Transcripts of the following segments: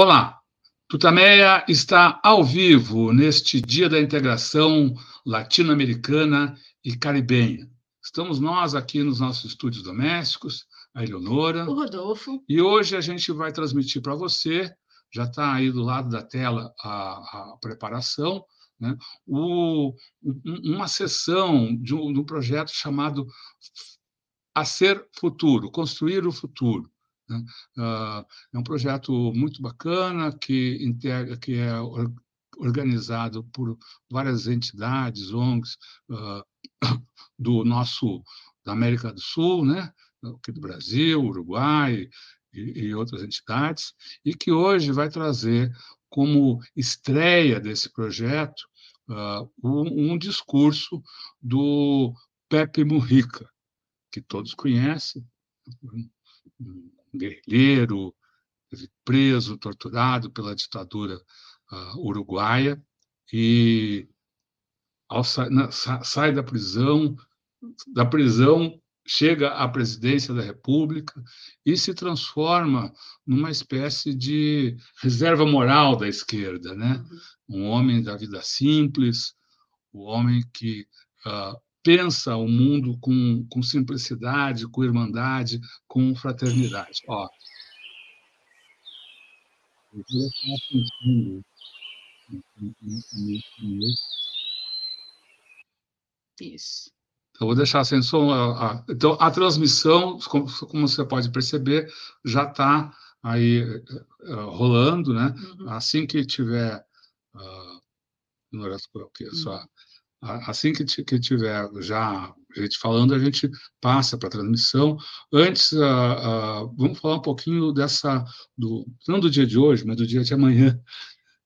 Olá, Tutameia está ao vivo neste Dia da Integração Latino-Americana e Caribenha. Estamos nós aqui nos nossos estúdios domésticos, a Eleonora. O Rodolfo. E hoje a gente vai transmitir para você, já está aí do lado da tela a, a preparação, né? o, uma sessão de um, de um projeto chamado A Ser Futuro, Construir o Futuro. Né? Uh, é um projeto muito bacana que, integra, que é organizado por várias entidades, ONGs uh, do nosso da América do Sul, né? aqui do Brasil, Uruguai e, e outras entidades, e que hoje vai trazer como estreia desse projeto uh, um, um, discurso do Pepe Mujica, que todos conhecem, guerrilheiro, preso, torturado pela ditadura uh, uruguaia, e sa na, sa sai da prisão, da prisão chega à presidência da República e se transforma numa espécie de reserva moral da esquerda, né? Uhum. Um homem da vida simples, o um homem que uh, pensa o mundo com, com simplicidade, com irmandade, com fraternidade. Ó, Isso. Eu vou deixar sem som. A, a, então, a transmissão, como, como, você pode perceber, já está aí uh, rolando, né? Uhum. Assim que tiver. Uh, aqui, só, Assim que, que tiver já gente falando, a gente passa para a transmissão. Antes, uh, uh, vamos falar um pouquinho dessa, do, não do dia de hoje, mas do dia de amanhã.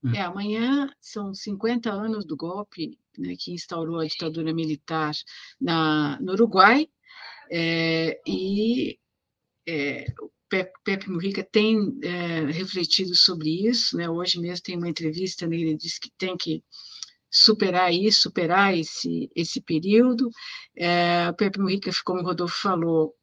Né? É, amanhã são 50 anos do golpe né, que instaurou a ditadura militar na, no Uruguai, é, e é, o Pepe, Pepe Mujica tem é, refletido sobre isso. Né, hoje mesmo tem uma entrevista nele, ele diz que tem que superar isso, superar esse, esse período. É, o Pepe Mujica, como o Rodolfo falou,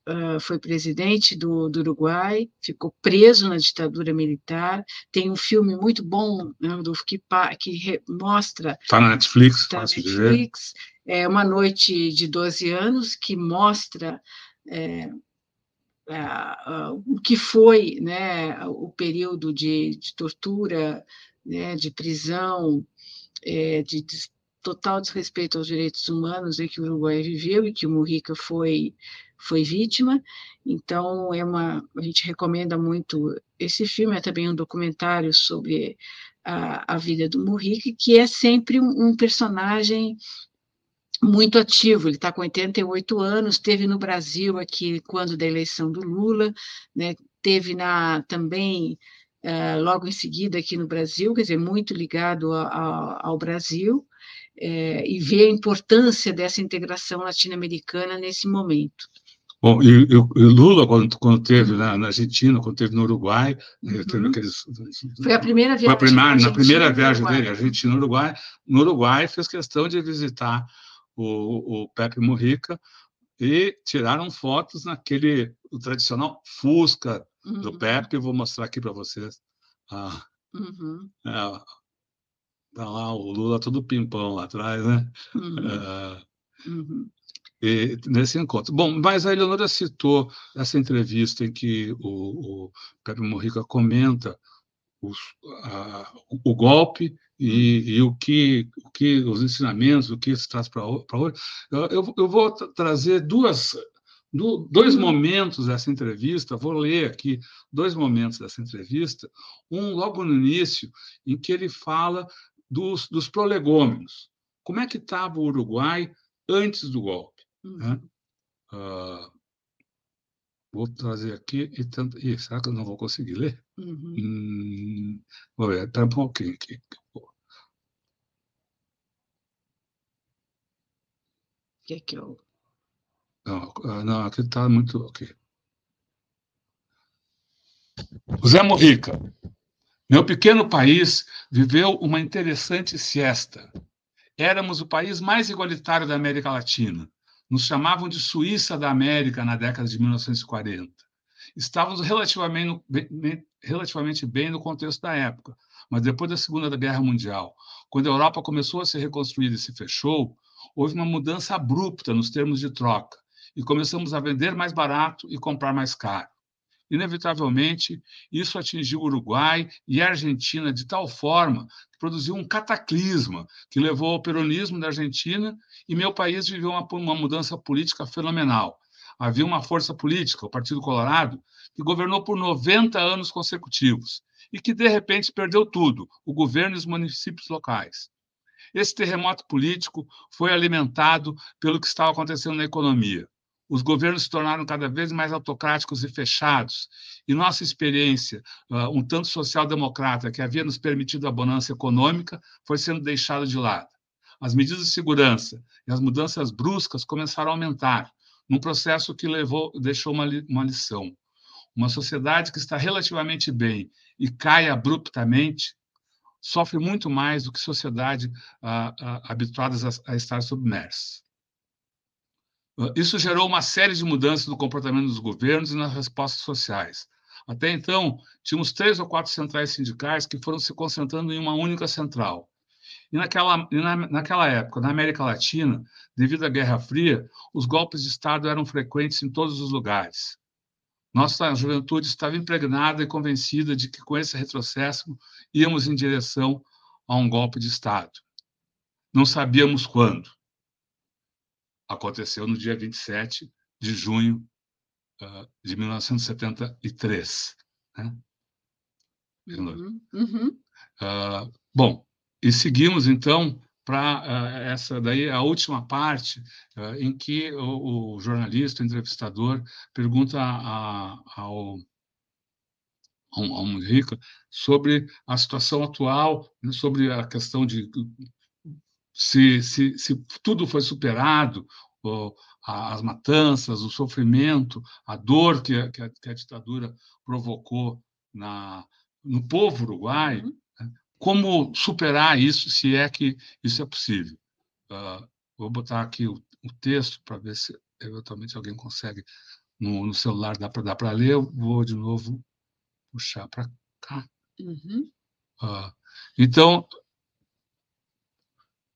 foi presidente do, do, Uruguai, ficou preso na ditadura militar. Tem um filme muito bom, né, Rodolfo, que, que mostra. Está na Netflix, tá na Netflix. É uma noite de 12 anos que mostra. É, o que foi né, o período de, de tortura, né, de prisão, é, de, total desrespeito aos direitos humanos em que o Uruguai viveu e que o Mujica foi foi vítima. Então é uma a gente recomenda muito esse filme é também um documentário sobre a, a vida do Mujica que é sempre um, um personagem muito ativo, ele está com 88 anos, esteve no Brasil aqui quando da eleição do Lula, né, teve na também uh, logo em seguida aqui no Brasil, quer dizer, muito ligado a, a, ao Brasil, é, e vê a importância dessa integração latino-americana nesse momento. Bom, e, e, Lula, quando, quando teve na, na, Argentina, quando teve no Uruguai, uhum. aqueles, foi a primeira viagem. Foi a primeira, na primeira viagem dele, Argentina Uruguai. No Uruguai, fez questão de visitar o, o Pepe Mujica e tiraram fotos naquele o tradicional Fusca uhum. do Pepe, vou mostrar aqui para vocês. Ah, uhum. é, tá lá o Lula todo pimpão lá atrás, né? Uhum. É, uhum. E, nesse encontro. Bom, mas a Eleonora citou essa entrevista em que o, o Pepe Morrica comenta os, a, o golpe e, uhum. e, o, que, o que os ensinamentos, o que se traz para hoje. Eu, eu vou trazer duas do, dois momentos dessa entrevista, vou ler aqui dois momentos dessa entrevista. Um logo no início, em que ele fala dos, dos prolegômenos. Como é que estava o Uruguai antes do golpe? Né? Uh, vou trazer aqui e tanto. Ih, será que eu não vou conseguir ler? Uhum. Hum, vou ver, espera um pouquinho aqui. O que é que eu não, ah, não aqui está muito. Ok. José Morrica. Meu pequeno país viveu uma interessante siesta. Éramos o país mais igualitário da América Latina. Nos chamavam de Suíça da América na década de 1940. Estávamos relativamente, relativamente bem no contexto da época, mas depois da Segunda Guerra Mundial, quando a Europa começou a se reconstruir e se fechou, houve uma mudança abrupta nos termos de troca e começamos a vender mais barato e comprar mais caro. Inevitavelmente, isso atingiu o Uruguai e a Argentina de tal forma que produziu um cataclisma que levou ao peronismo da Argentina e meu país viveu uma, uma mudança política fenomenal. Havia uma força política, o Partido Colorado, que governou por 90 anos consecutivos e que, de repente, perdeu tudo, o governo e os municípios locais. Esse terremoto político foi alimentado pelo que estava acontecendo na economia. Os governos se tornaram cada vez mais autocráticos e fechados, e nossa experiência, uh, um tanto social-democrata, que havia nos permitido a bonança econômica, foi sendo deixada de lado. As medidas de segurança e as mudanças bruscas começaram a aumentar, num processo que levou, deixou uma, uma lição. Uma sociedade que está relativamente bem e cai abruptamente sofre muito mais do que sociedade ah, ah, habituadas a, a estar submersas. Isso gerou uma série de mudanças no comportamento dos governos e nas respostas sociais. Até então, tínhamos três ou quatro centrais sindicais que foram se concentrando em uma única central. E naquela, na, naquela época, na América Latina, devido à Guerra Fria, os golpes de Estado eram frequentes em todos os lugares. Nossa juventude estava impregnada e convencida de que, com esse retrocesso, íamos em direção a um golpe de Estado. Não sabíamos quando aconteceu no dia 27 de junho uh, de 1973. Né? Uhum, uhum. Uh, bom, e seguimos então para uh, essa daí a última parte em que o, o, jornalista, o entrevistador, pergunta a, ao ao, Mujica sobre a situação atual, né, sobre a questão de se, se, se tudo foi superado, as matanças, o sofrimento, a dor que a, que a, que a ditadura provocou na, no povo uruguaio, uhum. né? como superar isso, se é que isso é possível. Uh, vou botar aqui o, o texto para ver se eventualmente alguém consegue no, no celular dá para dar para ler. Eu vou de novo puxar para cá. Uhum. Uh, então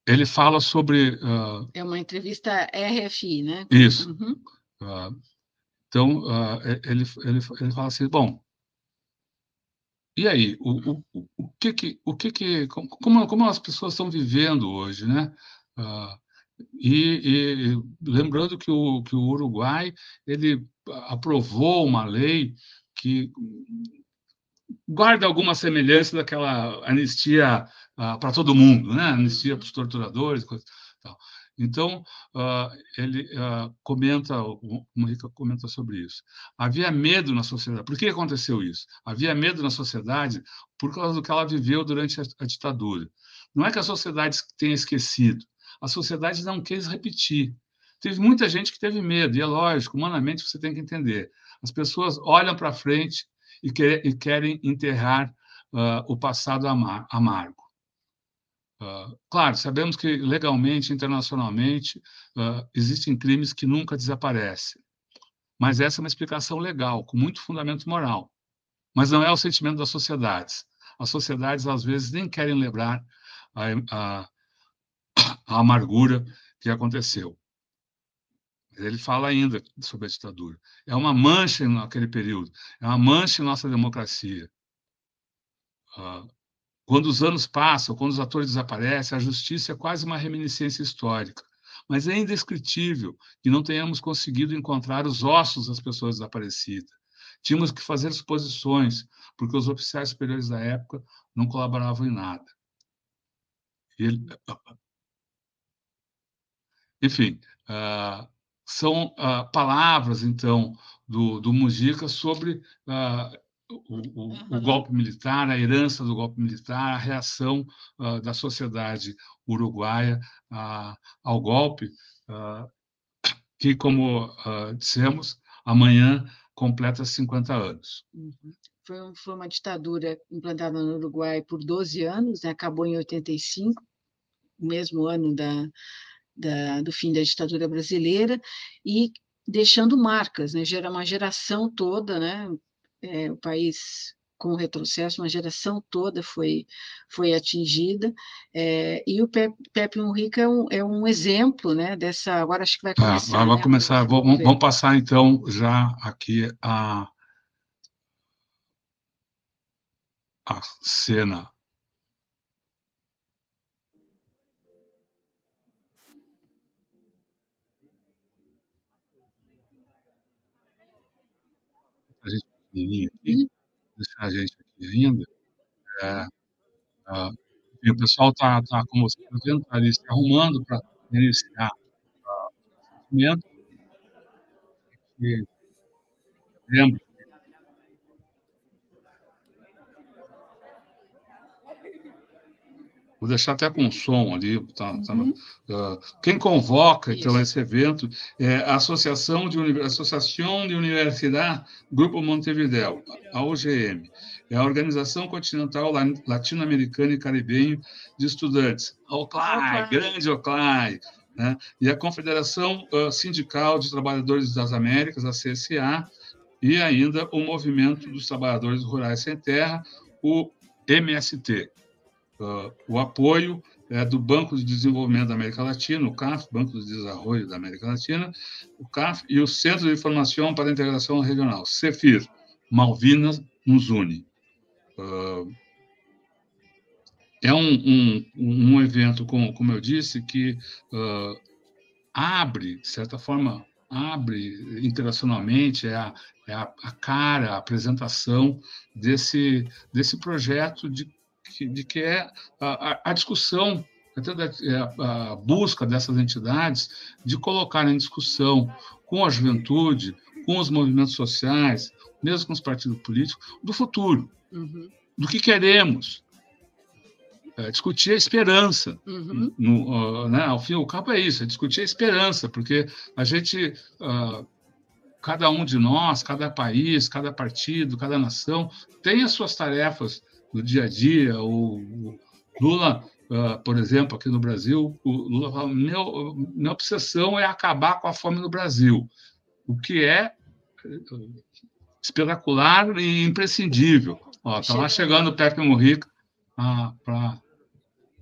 ele fala sobre. Uh, é uma entrevista RFI, né? Isso. Uhum. Uh, então, uh, ele, ele, ele fala assim: bom, e aí, o, o, o que que, o que, que como, como as pessoas estão vivendo hoje, né? E, e, lembrando que o, que o Uruguai ele aprovou uma lei que guarda alguma semelhança daquela anistia uh, para todo mundo, né? anistia para os torturadores, coisa, tal. Então, uh, ele uh, comenta, o Rica comenta sobre isso. Havia medo na sociedade. Por que aconteceu isso? Havia medo na sociedade por causa do que ela viveu durante a, a ditadura. Não é que a sociedade tenha esquecido, a sociedade não quis repetir. Teve muita gente que teve medo, e é lógico, humanamente você tem que entender. As pessoas olham para frente e, quer, e, querem enterrar uh, o passado amar, amargo. Uh, claro, sabemos que legalmente, internacionalmente, uh, existem crimes que nunca desaparecem. Mas essa é uma explicação legal, com muito fundamento moral. Mas não é o sentimento das sociedades. As sociedades, às vezes, nem querem lembrar a, a, a amargura que aconteceu. Ele fala ainda sobre a ditadura. É uma mancha naquele período, é uma mancha em nossa democracia. Uh, quando os anos passam, quando os atores desaparecem, a justiça é quase uma reminiscência histórica. Mas é indescritível que não tenhamos conseguido encontrar os ossos das pessoas desaparecidas. Tínhamos que fazer suposições, porque os oficiais superiores da época não colaboravam em nada. Ele... Enfim, uh, são uh, palavras, então, do, do Mujica sobre uh, o, o, o, golpe militar, a herança do golpe militar, a reação uh, da sociedade uruguaia uh, ao golpe, uh, que, como dissemos, amanhã completa 50 anos. Uhum. Foi, foi, uma ditadura implantada no Uruguai por 12 anos, né? acabou em 85, o mesmo ano da, da, do fim da ditadura brasileira, e deixando marcas, né? Gera uma geração toda, né? É, o país com retrocesso, uma geração toda foi, foi atingida, é, e o Pepe, Pepe Mujica é um, é um exemplo né, dessa. Agora acho que vai começar. Ah, vai né? começar. Vamos, vamos passar então já aqui a, a cena. A gente aqui, deixar a gente aqui ainda. É, é, o pessoal está, tá, como você está vendo, tá ali se arrumando para iniciar o movimento. Lembra Vou deixar até com som ali. Tá, tá uhum. uh, quem convoca, então, esse evento é a Associação de, Associação de Universidade Grupo Montevideo, a OGM. É a Organização Continental Latino-Americana e Caribenho de Estudantes, a OCLAI, grande OCLAI. Né? E a Confederação uh, Sindical de Trabalhadores das Américas, a CSA, e ainda o Movimento dos Trabalhadores Rurais Sem Terra, o MST uh, o apoio é, do Banco de Desenvolvimento da América Latina, o CAF, Banco de Desenvolvimento da América Latina, o CAF, e o Centro de Informação para a Integração Regional, CEFIR, Malvinas nos une. Uh, é um, um, um evento, como, como eu disse, que uh, abre, de certa forma, abre internacionalmente, é a, é a, a cara, a apresentação desse, desse projeto de de que é a, a discussão, é, a, a busca dessas entidades de colocar em discussão com a juventude, com os movimentos sociais, mesmo com os partidos políticos, do futuro, uhum. do que queremos. É, discutir a esperança. Uhum. No, uh, né, ao fim e ao cabo é isso, é discutir a esperança, porque a gente, uh, cada um de nós, cada país, cada partido, cada nação, tem as suas tarefas no dia a dia. O, Lula, uh, por exemplo, aqui no Brasil, o Lula fala: Meu, minha obsessão é acabar com a fome no Brasil, o que é espetacular e imprescindível. Está lá chegando o Pepe Morrica ah, para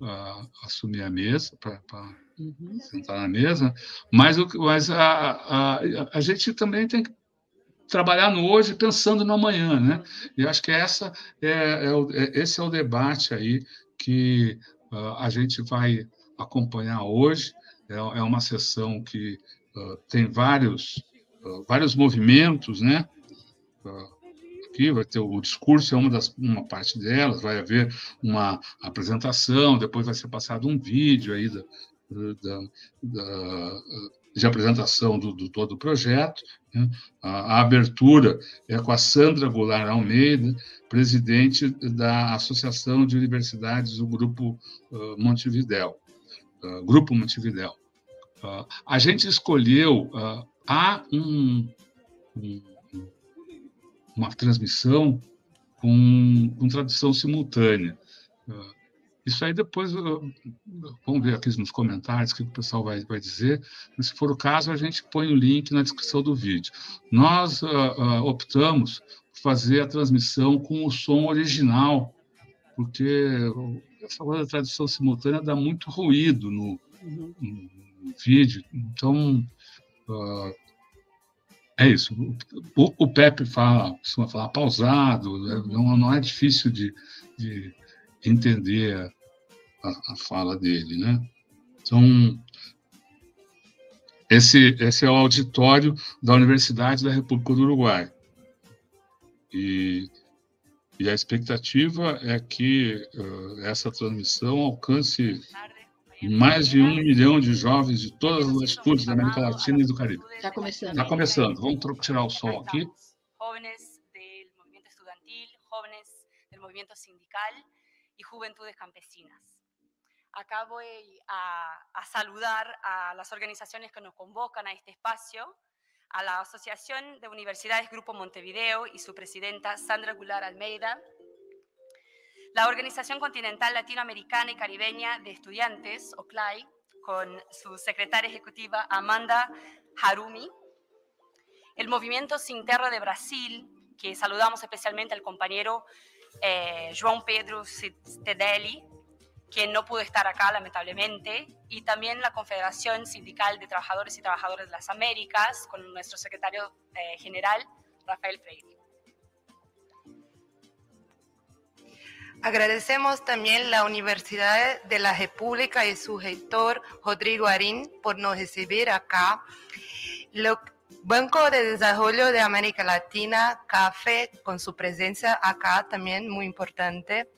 uh, assumir a mesa, para uhum. sentar na mesa, mas, o, mas a, a, a gente também tem que trabalhar no hoje pensando no amanhã, né? E acho que essa é, é, é esse é o debate aí que uh, a gente vai acompanhar hoje. É, é uma sessão que uh, tem vários uh, vários movimentos, né? aqui vai ter o discurso é uma das uma parte delas, vai haver uma apresentação, depois vai ser passado um vídeo aí da, da, da de apresentação do, do todo o projeto. Né? A, a, abertura é com a Sandra Goulart Almeida, presidente da Associação de Universidades do Grupo uh, Montevidéu, uh, Grupo Montevidéu. Uh, a gente escolheu há um, um, uma transmissão com, com tradução simultânea. Isso aí depois, vamos ver aqui nos comentários o que o pessoal vai, vai dizer. Mas, se for o caso, a gente põe o link na descrição do vídeo. Nós uh, uh, optamos por fazer a transmissão com o som original, porque essa coisa da tradução simultânea dá muito ruído no, no, no vídeo. Então, uh, é isso. O, o Pepe fala, costuma falar pausado, né? não, não é difícil de, de entender a, a fala dele, né? Então, esse, esse é o auditório da Universidade da República do Uruguai. E, e a expectativa é que uh, essa transmissão alcance mais de um milhão de jovens de todas as latitudes da América Latina e do Caribe. Está começando. Está começando. Vamos tirar o som aqui. Jovens do movimento estudantil, jovens do movimento sindical y Juventudes Campesinas. Acá voy a, saludar a las organizaciones que nos convocan a este espacio, a la Asociación de Universidades Grupo Montevideo y su presidenta Sandra Gular Almeida, la Organización Continental Latinoamericana y Caribeña de Estudiantes, OCLAI, con su secretaria ejecutiva Amanda Harumi, El movimiento Sin Terra de Brasil, que saludamos especialmente al compañero eh, João Pedro Stedelli, quien no pudo estar acá lamentablemente, y también la Confederación Sindical de Trabajadores y Trabajadoras de las Américas, con nuestro secretario eh, general, Rafael Freire. Agradecemos también la Universidad de la República y su rector, Rodrigo Arín, por nos recibir acá. Lo, Banco de Desarrollo de América Latina, CAFE, con su presencia acá también muy importante.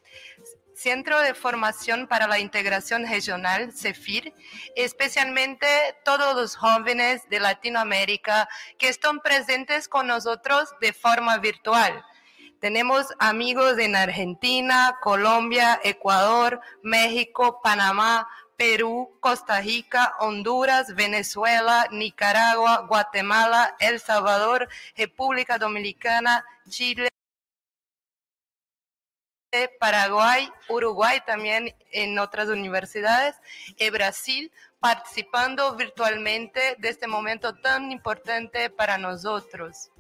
Centro de Formación para la Integración Regional, CEFIR, especialmente todos los jóvenes de Latinoamérica que están presentes con nosotros de forma virtual. Tenemos amigos en Argentina, Colombia, Ecuador, México, Panamá, Perú, Costa Rica, Honduras, Venezuela, Nicaragua, Guatemala, El Salvador, República Dominicana, Chile, Paraguay, Uruguay también en otras universidades y Brasil participando virtualmente de este momento tan importante para nosotros.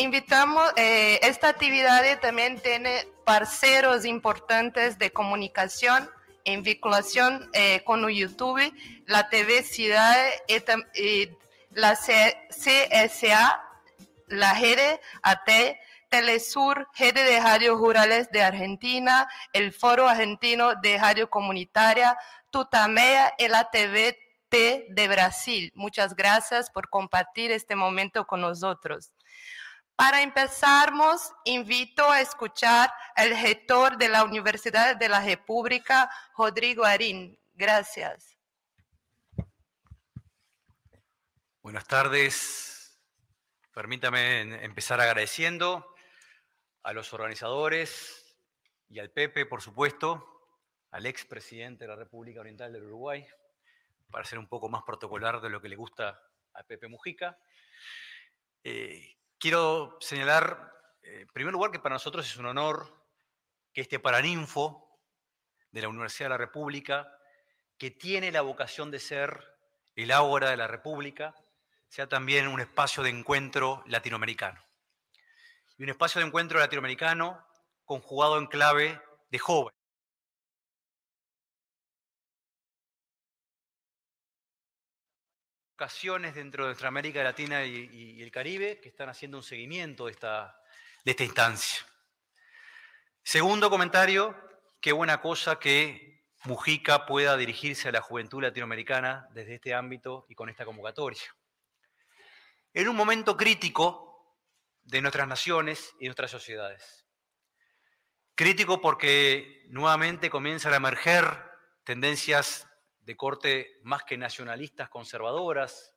Invitamos, eh, esta actividad también tiene parceros importantes de comunicación en vinculación eh, con YouTube, la TV Ciudad, y la CSA, la Red AT, Telesur, Red de Radios Rurales de Argentina, el Foro Argentino de Radio Comunitaria, Tutamea y la TVT de Brasil. Muchas gracias por compartir este momento con nosotros. Para empezarmos, invito a escuchar al rector de la Universidad de la República, Rodrigo Arín. Gracias. Buenas tardes. Permítame empezar agradeciendo a los organizadores y al Pepe, por supuesto, al expresidente de la República Oriental del Uruguay, para ser un poco más protocolar de lo que le gusta a Pepe Mujica. Eh, Quiero señalar, eh, en primer lugar, que para nosotros es un honor que este Paraninfo de la Universidad de la República, que tiene la vocación de ser el ágora de la República, sea también un espacio de encuentro latinoamericano. Y un espacio de encuentro latinoamericano conjugado en clave de joven. dentro de nuestra América Latina y, el Caribe que están haciendo un seguimiento de esta, de esta instancia. Segundo comentario, qué buena cosa que Mujica pueda dirigirse a la juventud latinoamericana desde este ámbito y con esta convocatoria. En un momento crítico de nuestras naciones y nuestras sociedades. Crítico porque nuevamente comienzan a emerger tendencias de corte más que nacionalistas conservadoras,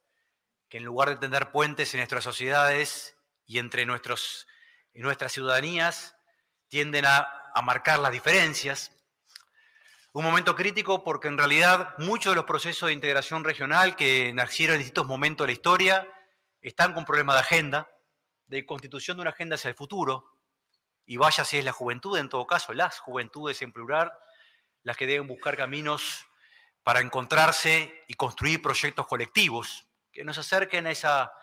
que en lugar de tender puentes en nuestras sociedades y entre nuestras ciudadanías, tienden a, a marcar las diferencias. Un momento crítico porque en realidad muchos de los procesos de integración regional que nacieron en distintos momentos de la historia están con problemas de agenda, de constitución de una agenda hacia el futuro, y vaya si es la juventud, en todo caso, las juventudes en plural, las que deben buscar caminos para encontrarse y construir proyectos colectivos que nos acerquen a esa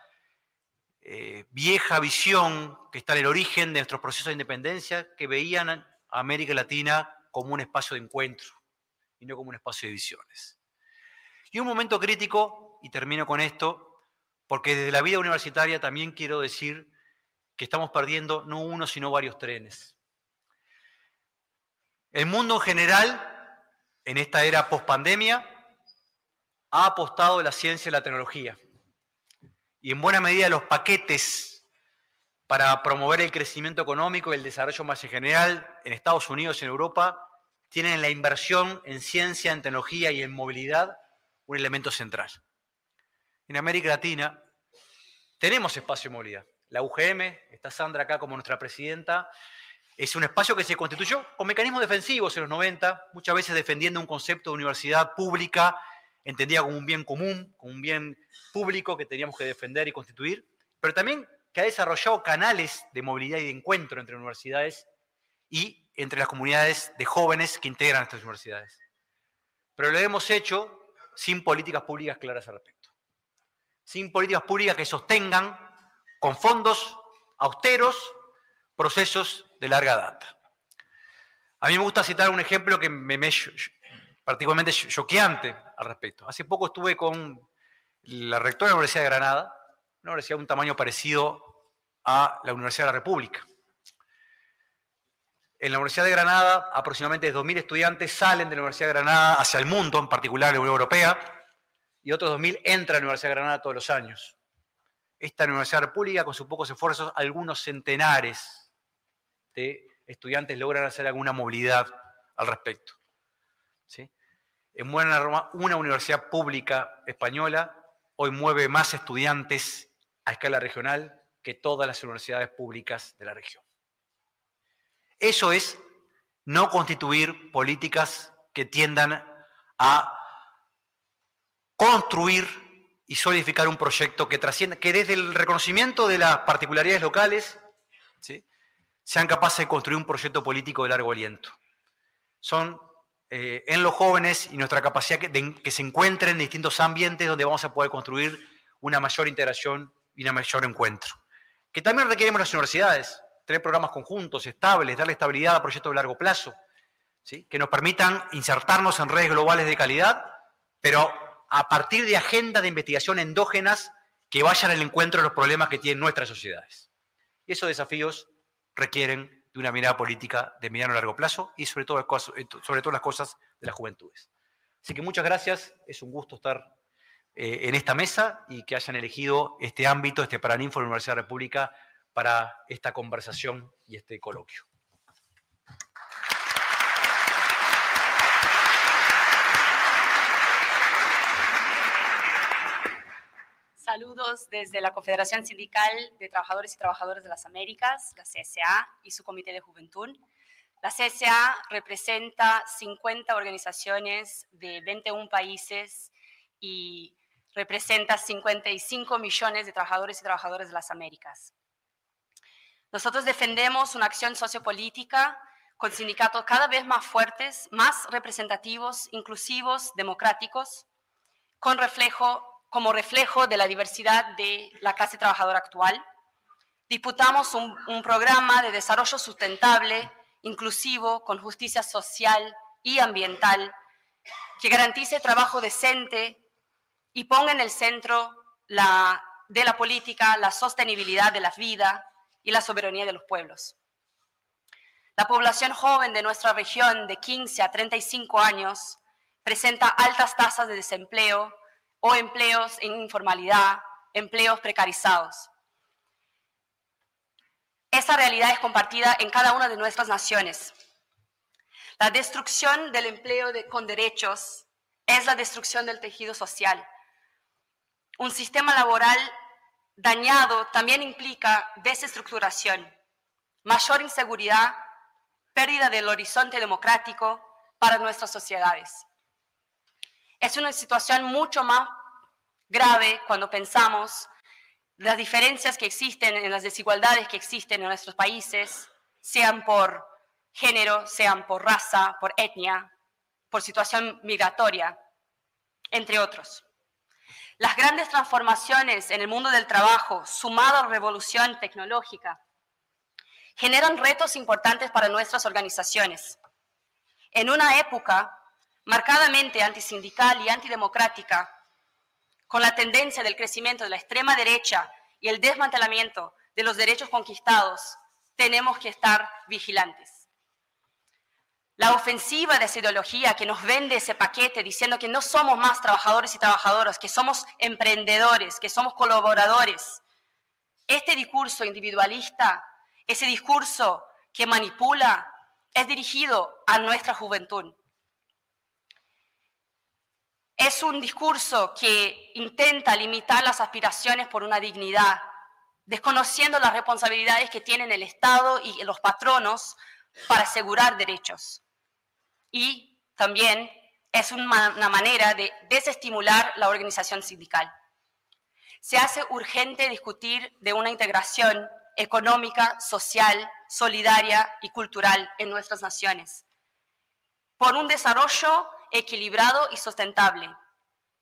eh, vieja visión que está en el origen de nuestros procesos de independencia, que veían a América Latina como un espacio de encuentro y no como un espacio de visiones. Y un momento crítico, y termino con esto, porque desde la vida universitaria también quiero decir que estamos perdiendo no uno, sino varios trenes. El mundo en general en esta era post-pandemia, ha apostado la ciencia y la tecnología. Y en buena medida los paquetes para promover el crecimiento económico y el desarrollo más en general en Estados Unidos y en Europa tienen la inversión en ciencia, en tecnología y en movilidad un elemento central. En América Latina tenemos espacio de movilidad. La UGM, está Sandra acá como nuestra presidenta, es un espacio que se constituyó con mecanismos defensivos en los 90, muchas veces defendiendo un concepto de universidad pública entendida como un bien común, como un bien público que teníamos que defender y constituir, pero también que ha desarrollado canales de movilidad y de encuentro entre universidades y entre las comunidades de jóvenes que integran estas universidades. Pero lo hemos hecho sin políticas públicas claras al respecto. sin políticas públicas que sostengan con fondos austeros procesos de larga data. A mí me gusta citar un ejemplo que me, es particularmente choqueante al respecto. Hace poco estuve con la rectora de la Universidad de Granada, una universidad de un tamaño parecido a la Universidad de la República. En la Universidad de Granada, aproximadamente 2.000 estudiantes salen de la Universidad de Granada hacia el mundo, en particular la Unión Europea, y otros 2.000 entran a la Universidad de Granada todos los años. Esta Universidad de la República, con sus pocos esfuerzos, algunos centenares estudiantes logran hacer alguna movilidad al respecto. ¿sí? En Buena una universidad pública española hoy mueve más estudiantes a escala regional que todas las universidades públicas de la región. Eso es no constituir políticas que tiendan a construir y solidificar un proyecto que trascienda, que desde el reconocimiento de las particularidades locales sean capaces de construir un proyecto político de largo aliento. Son eh, en los jóvenes y nuestra capacidad que, que se encuentren en distintos ambientes donde vamos a poder construir una mayor integración y un mayor encuentro. Que también requerimos las universidades, tener programas conjuntos, estables, darle estabilidad a proyectos de largo plazo, ¿sí? que nos permitan insertarnos en redes globales de calidad, pero a partir de agendas de investigación endógenas que vayan al encuentro de los problemas que tienen nuestras sociedades. Y esos desafíos requieren de una mirada política de mediano a largo plazo y sobre todo, eh, sobre todo las cosas de las juventudes. Así que muchas gracias, es un gusto estar eh, en esta mesa y que hayan elegido este ámbito, este Paraninfo de la Universidad de la República para esta conversación y este coloquio. Saludos desde la Confederación Sindical de Trabajadores y Trabajadoras de las Américas, la CSA, y su Comité de Juventud. La CSA representa 50 organizaciones de 21 países y representa 55 millones de trabajadores y trabajadoras de las Américas. Nosotros defendemos una acción sociopolítica con sindicatos cada vez más fuertes, más representativos, inclusivos, democráticos, con reflejo, como reflejo de la diversidad de la clase trabajadora actual. Disputamos un, programa de desarrollo sustentable, inclusivo, con justicia social y ambiental, que garantice trabajo decente y ponga en el centro de la política la sostenibilidad de la vida, y la soberanía de los pueblos. La población joven de nuestra región de 15 a 35 años presenta altas tasas de desempleo o empleos en informalidad, empleos precarizados. Esa realidad es compartida en cada una de nuestras naciones. La destrucción del empleo con derechos es la destrucción del tejido social. Un sistema laboral dañado también implica desestructuración, mayor inseguridad, pérdida del horizonte democrático para nuestras sociedades. Es una situación mucho más grave cuando pensamos las diferencias que existen, en las desigualdades que existen en nuestros países, sean por género, sean por raza, por etnia, por situación migratoria, entre otros. Las grandes transformaciones en el mundo del trabajo, sumado a la revolución tecnológica, generan retos importantes para nuestras organizaciones. En una época marcadamente antisindical y antidemocrática, con la tendencia del crecimiento de la extrema derecha y el desmantelamiento de los derechos conquistados, tenemos que estar vigilantes la ofensiva de esa ideología que nos vende ese paquete diciendo que no somos más trabajadores y trabajadoras, que somos emprendedores, que somos colaboradores. Este discurso individualista, ese discurso que manipula, es dirigido a nuestra juventud. Es un discurso que intenta limitar las aspiraciones por una dignidad, desconociendo las responsabilidades que tienen el Estado y los patronos para asegurar derechos y también es una manera de desestimular la organización sindical. Se hace urgente discutir de una integración económica, social, solidaria y cultural en nuestras naciones, por un desarrollo equilibrado y sustentable,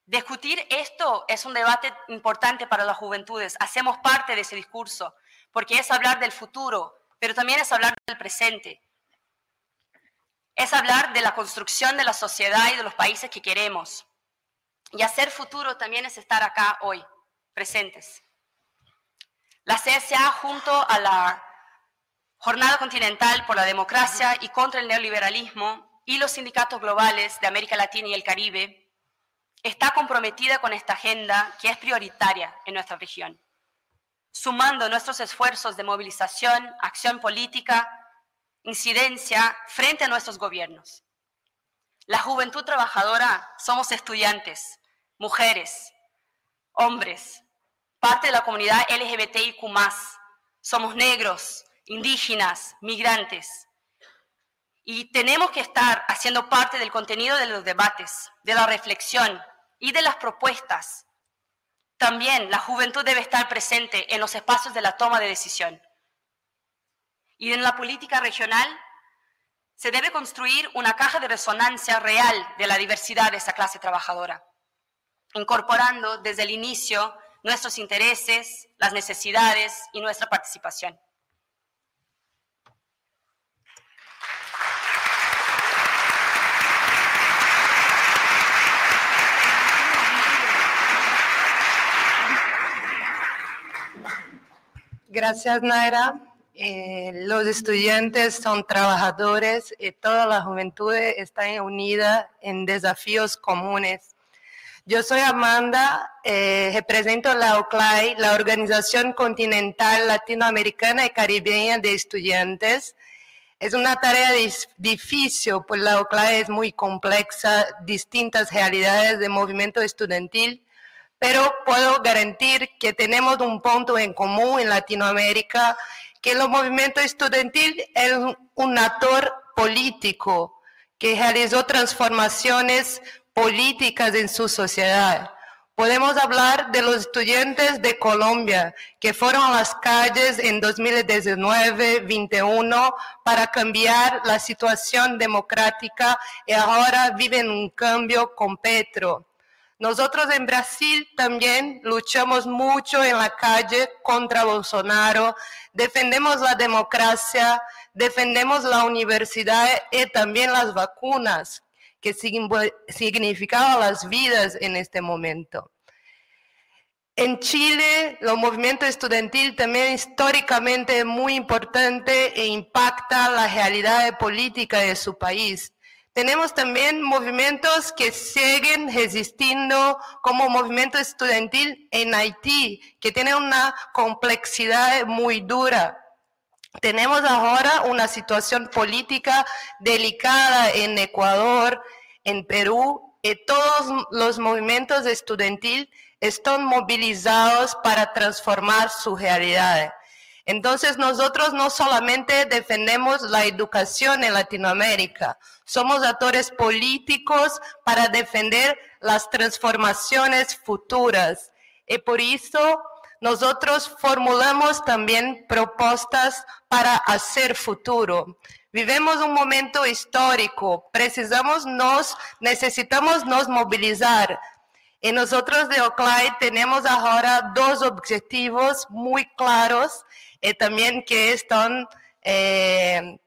Discutir esto es un debate importante para las juventudes. Hacemos parte de ese discurso, porque es hablar del futuro, pero también es hablar del presente. Es hablar de la construcción de la sociedad y de los países que queremos. Y hacer futuro también es estar acá hoy, presentes. La CSA junto a la Jornada Continental por la Democracia y contra el Neoliberalismo y los sindicatos globales de América Latina y el Caribe está comprometida con esta agenda que es prioritaria en nuestra región, sumando nuestros esfuerzos de movilización, acción política, incidencia frente a nuestros gobiernos. La juventud trabajadora somos estudiantes, mujeres, hombres, parte de la comunidad LGBTIQ, somos negros, indígenas, migrantes. Y tenemos que estar haciendo parte del contenido de los debates, de la reflexión y de las propuestas. También la juventud debe estar presente en los espacios de la toma de decisión. Y en la política regional se debe construir una caja de resonancia real de la diversidad de esa clase trabajadora, incorporando desde el inicio nuestros intereses, las necesidades y nuestra participación. Gracias, Naira. Eh, los estudiantes son trabajadores y toda la juventud está unida en desafíos comunes. Yo soy Amanda, eh, represento la OCLAI, la Organización Continental Latinoamericana y Caribeña de Estudiantes. Es una tarea difícil, pues la OCLAI es muy compleja, distintas realidades de movimiento estudiantil pero puedo garantir que tenemos un punto en común en Latinoamérica, que el movimiento estudiantil es un actor político que realizó transformaciones políticas en su sociedad. Podemos hablar de los estudiantes de Colombia que fueron a las calles en 2019-21 para cambiar la situación democrática y ahora viven un cambio con Petro. Nosotros en Brasil también luchamos mucho en la calle contra Bolsonaro, defendemos la democracia, defendemos la universidad y también las vacunas, que significaban las vidas en este momento. En Chile, el movimiento estudiantil también históricamente es muy importante e impacta la realidad política de su país. Tenemos también movimientos que siguen resistiendo como movimiento estudiantil en Haití, que tiene una complejidad muy dura. Tenemos ahora una situación política delicada en Ecuador, en Perú, y todos los movimientos estudiantiles están movilizados para transformar su realidad. Entonces nosotros no solamente defendemos la educación en Latinoamérica, somos actores políticos para defender las transformaciones futuras. Y por eso nosotros formulamos también propuestas para hacer futuro. Vivemos un momento histórico, precisamos nos, necesitamos nos movilizar. Y nosotros de OCLAI tenemos ahora dos objetivos muy claros y también que están eh,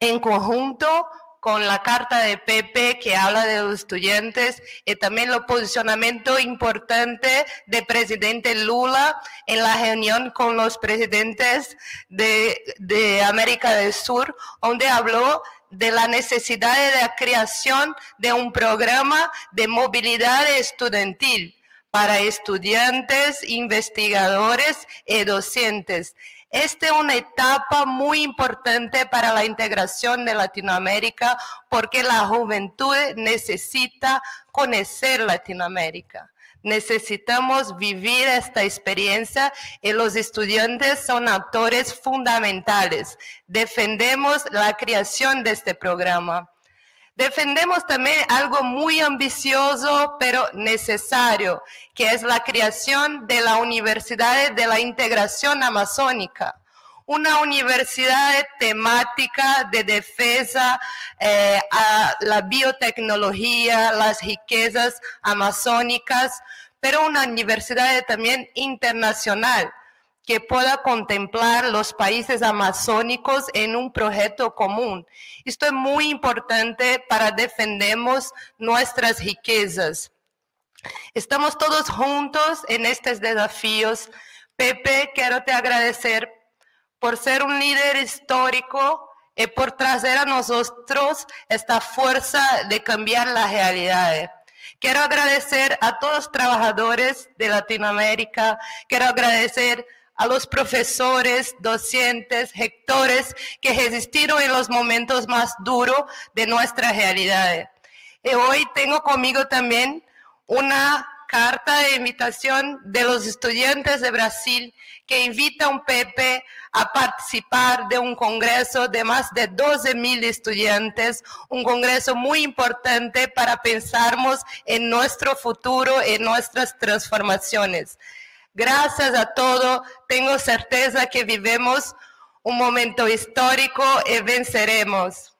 en conjunto con la carta de Pepe que habla de los estudiantes y también el posicionamiento importante del presidente Lula en la reunión con los presidentes de, de América del Sur, donde habló de la necesidad de la creación de un programa de movilidad estudiantil para estudiantes, investigadores y docentes. Esta es una etapa muy importante para la integración de Latinoamérica porque la juventud necesita conocer Latinoamérica. Necesitamos vivir esta experiencia y los estudiantes son actores fundamentales. Defendemos la creación de este programa. Defendemos también algo muy ambicioso, pero necesario, que es la creación de la Universidad de la Integración Amazónica, una universidad temática de defensa eh, a la biotecnología, las riquezas amazónicas, pero una universidad también internacional que pueda contemplar los países amazónicos en un proyecto común. Esto es muy importante para defendemos nuestras riquezas. Estamos todos juntos en estos desafíos. Pepe, quiero te agradecer por ser un líder histórico y por traer a nosotros esta fuerza de cambiar la realidad. Quiero agradecer a todos los trabajadores de Latinoamérica, quiero agradecer a los profesores, docentes, rectores que resistieron en los momentos más duros de nuestra realidad. Y hoy tengo conmigo también una carta de invitación de los estudiantes de Brasil que invita a un Pepe a participar de un congreso de más de 12 mil estudiantes, un congreso muy importante para pensarmos en nuestro futuro, en nuestras transformaciones. Gracias a todo, tengo certeza que vivemos un momento histórico y venceremos.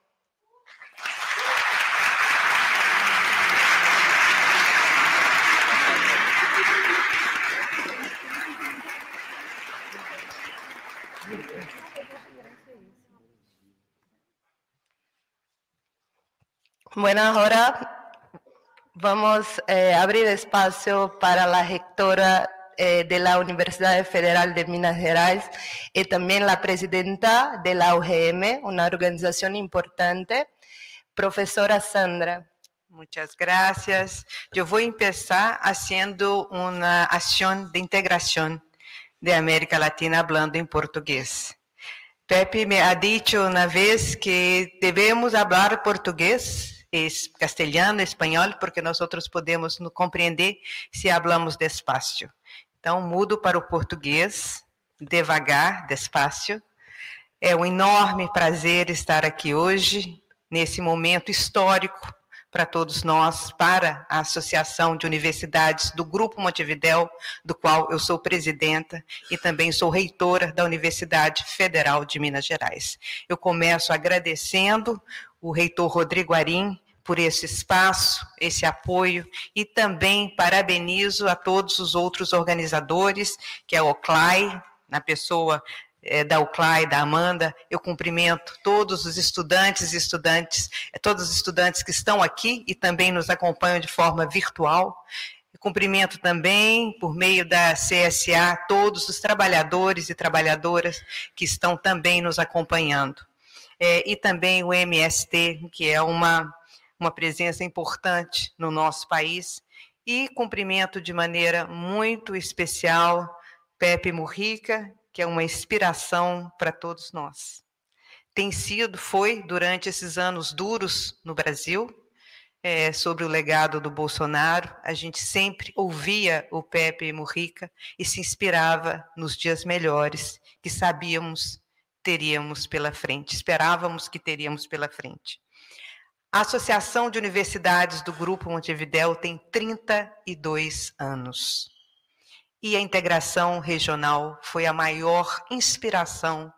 Bueno, ahora vamos a eh, abrir espacio para la rectora de la Universidad Federal de Minas Gerais y también la presidenta de la UGM, una organización importante, profesora Sandra. Muchas gracias. Yo voy a empezar haciendo una acción de integración de América Latina hablando en portugués. Pepe me ha dicho una vez que debemos hablar portugués castelhano, espanhol, porque nós outros podemos compreender se falamos despacio. Então, mudo para o português, devagar, despacio. É um enorme prazer estar aqui hoje, nesse momento histórico para todos nós, para a Associação de Universidades do Grupo Montevidéu, do qual eu sou presidenta e também sou reitora da Universidade Federal de Minas Gerais. Eu começo agradecendo o reitor Rodrigo Arim por esse espaço, esse apoio e também parabenizo a todos os outros organizadores, que é o OCLAI, na pessoa é, da UCLAI, da Amanda, eu cumprimento todos os estudantes e estudantes, é, todos os estudantes que estão aqui e também nos acompanham de forma virtual. Cumprimento também, por meio da CSA, todos os trabalhadores e trabalhadoras que estão também nos acompanhando. É, e também o MST, que é uma uma presença importante no nosso país. E cumprimento de maneira muito especial Pepe Murrica, que é uma inspiração para todos nós. Tem sido, foi, durante esses anos duros no Brasil, é, sobre o legado do Bolsonaro, a gente sempre ouvia o Pepe Murrica e se inspirava nos dias melhores que sabíamos teríamos pela frente, esperávamos que teríamos pela frente. A Associação de Universidades do Grupo Montevidéu tem 32 anos. E a integração regional foi a maior inspiração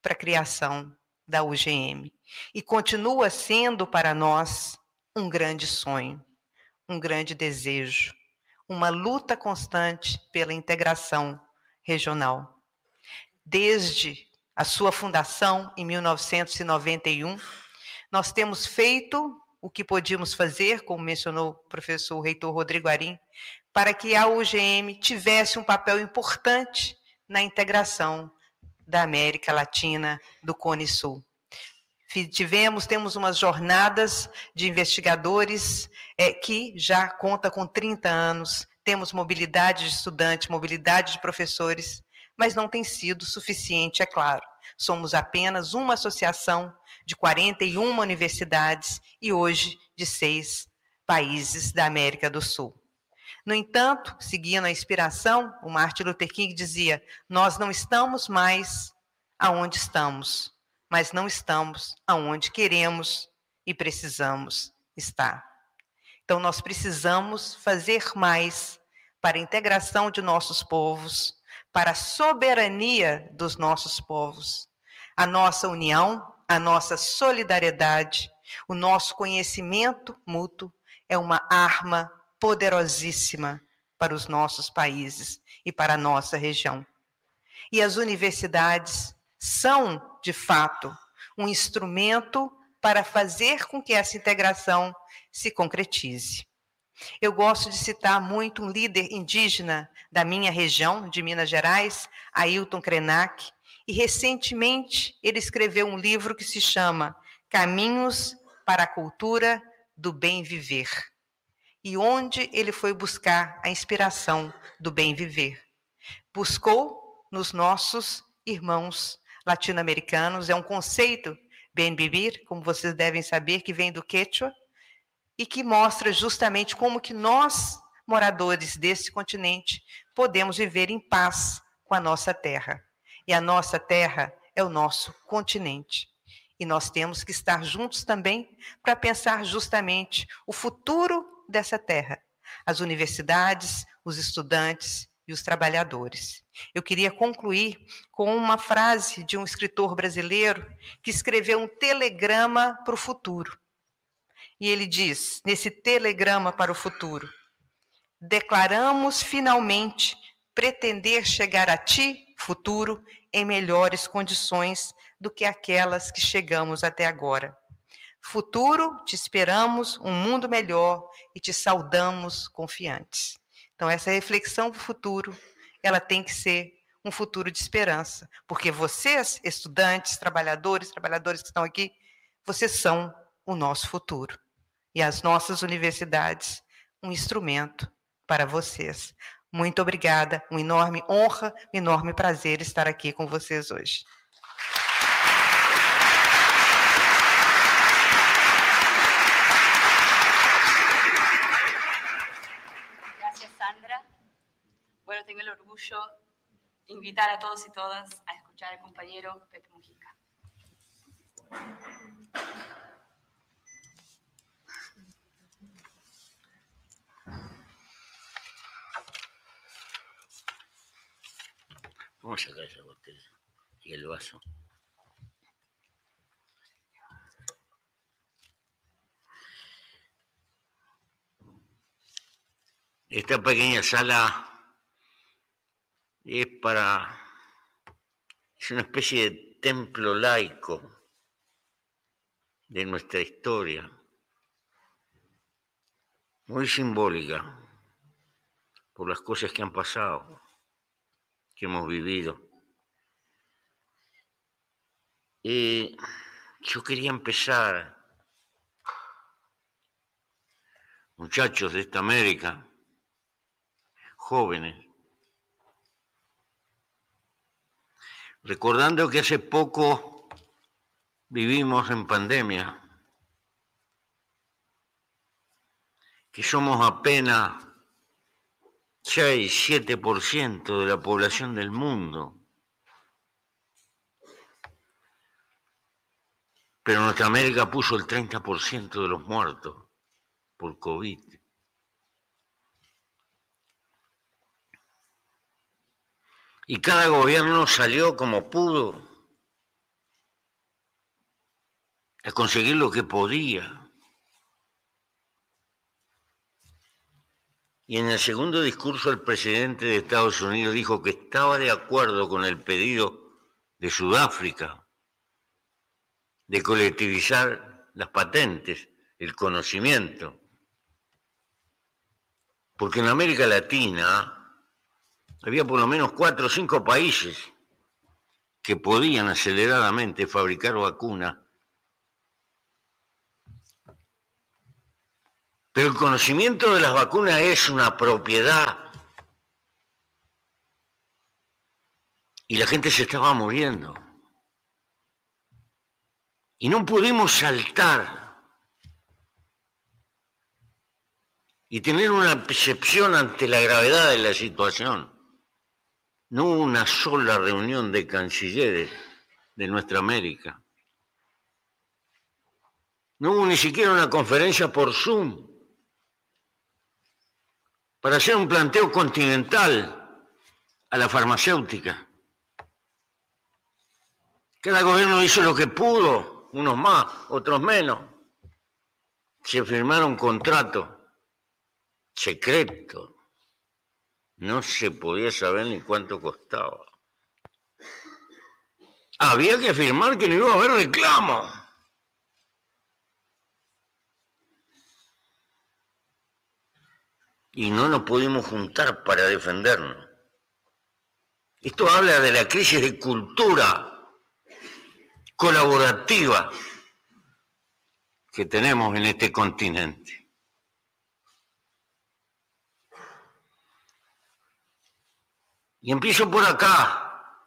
para a criação da UGM. E continua sendo para nós um grande sonho, um grande desejo, uma luta constante pela integração regional. Desde a sua fundação em 1991, nós temos feito o que podíamos fazer, como mencionou o professor reitor Rodrigo Arim, para que a UGM tivesse um papel importante na integração da América Latina, do Cone Sul. Tivemos, temos umas jornadas de investigadores é, que já conta com 30 anos, temos mobilidade de estudantes, mobilidade de professores, mas não tem sido suficiente, é claro. Somos apenas uma associação de 41 universidades e hoje de seis países da América do Sul. No entanto, seguindo a inspiração, o Martin Luther King dizia: Nós não estamos mais aonde estamos, mas não estamos aonde queremos e precisamos estar. Então, nós precisamos fazer mais para a integração de nossos povos, para a soberania dos nossos povos. A nossa união, a nossa solidariedade, o nosso conhecimento mútuo é uma arma poderosíssima para os nossos países e para a nossa região. E as universidades são, de fato, um instrumento para fazer com que essa integração se concretize. Eu gosto de citar muito um líder indígena da minha região, de Minas Gerais, Ailton Krenak, e recentemente ele escreveu um livro que se chama Caminhos para a Cultura do Bem Viver. E onde ele foi buscar a inspiração do bem viver? Buscou nos nossos irmãos latino-americanos, é um conceito, bem viver, como vocês devem saber, que vem do quechua, e que mostra justamente como que nós, moradores desse continente, podemos viver em paz com a nossa terra. E a nossa terra é o nosso continente. E nós temos que estar juntos também para pensar justamente o futuro dessa terra. As universidades, os estudantes e os trabalhadores. Eu queria concluir com uma frase de um escritor brasileiro que escreveu um telegrama para o futuro. E ele diz, nesse telegrama para o futuro: Declaramos finalmente pretender chegar a ti, futuro, em melhores condições do que aquelas que chegamos até agora. Futuro, te esperamos um mundo melhor e te saudamos confiantes. Então, essa reflexão para o futuro, ela tem que ser um futuro de esperança, porque vocês, estudantes, trabalhadores, trabalhadores que estão aqui, vocês são o nosso futuro e as nossas universidades um instrumento para vocês. Muito obrigada, uma enorme honra, um enorme prazer estar aqui com vocês hoje. Gracias, Sandra. Bueno, tengo el orgullo de invitar a todos y todas a escuchar al compañero Pepe Mujica. Vamos a sacar esa botella y el vaso. Esta pequeña sala es para. es una especie de templo laico de nuestra historia, muy simbólica por las cosas que han pasado que hemos vivido. Eh, yo quería empezar, muchachos de esta América, jóvenes, recordando que hace poco vivimos en pandemia, que somos apenas 6-7% de la población del mundo. Pero nuestra América puso el 30% de los muertos por COVID. Y cada gobierno salió como pudo a conseguir lo que podía. Y en el segundo discurso el presidente de Estados Unidos dijo que estaba de acuerdo con el pedido de Sudáfrica de colectivizar las patentes, el conocimiento. Porque en América Latina había por lo menos cuatro o cinco países que podían aceleradamente fabricar vacunas Pero el conocimiento de las vacunas es una propiedad. Y la gente se estaba muriendo. Y no pudimos saltar y tener una percepción ante la gravedad de la situación. No hubo una sola reunión de cancilleres de nuestra América. No hubo ni siquiera una conferencia por Zoom para hacer un planteo continental a la farmacéutica. Cada gobierno hizo lo que pudo, unos más, otros menos. Se firmaron contratos secretos. No se podía saber ni cuánto costaba. Había que firmar que no iba a haber reclamo. Y no nos pudimos juntar para defendernos. Esto habla de la crisis de cultura colaborativa que tenemos en este continente. Y empiezo por acá,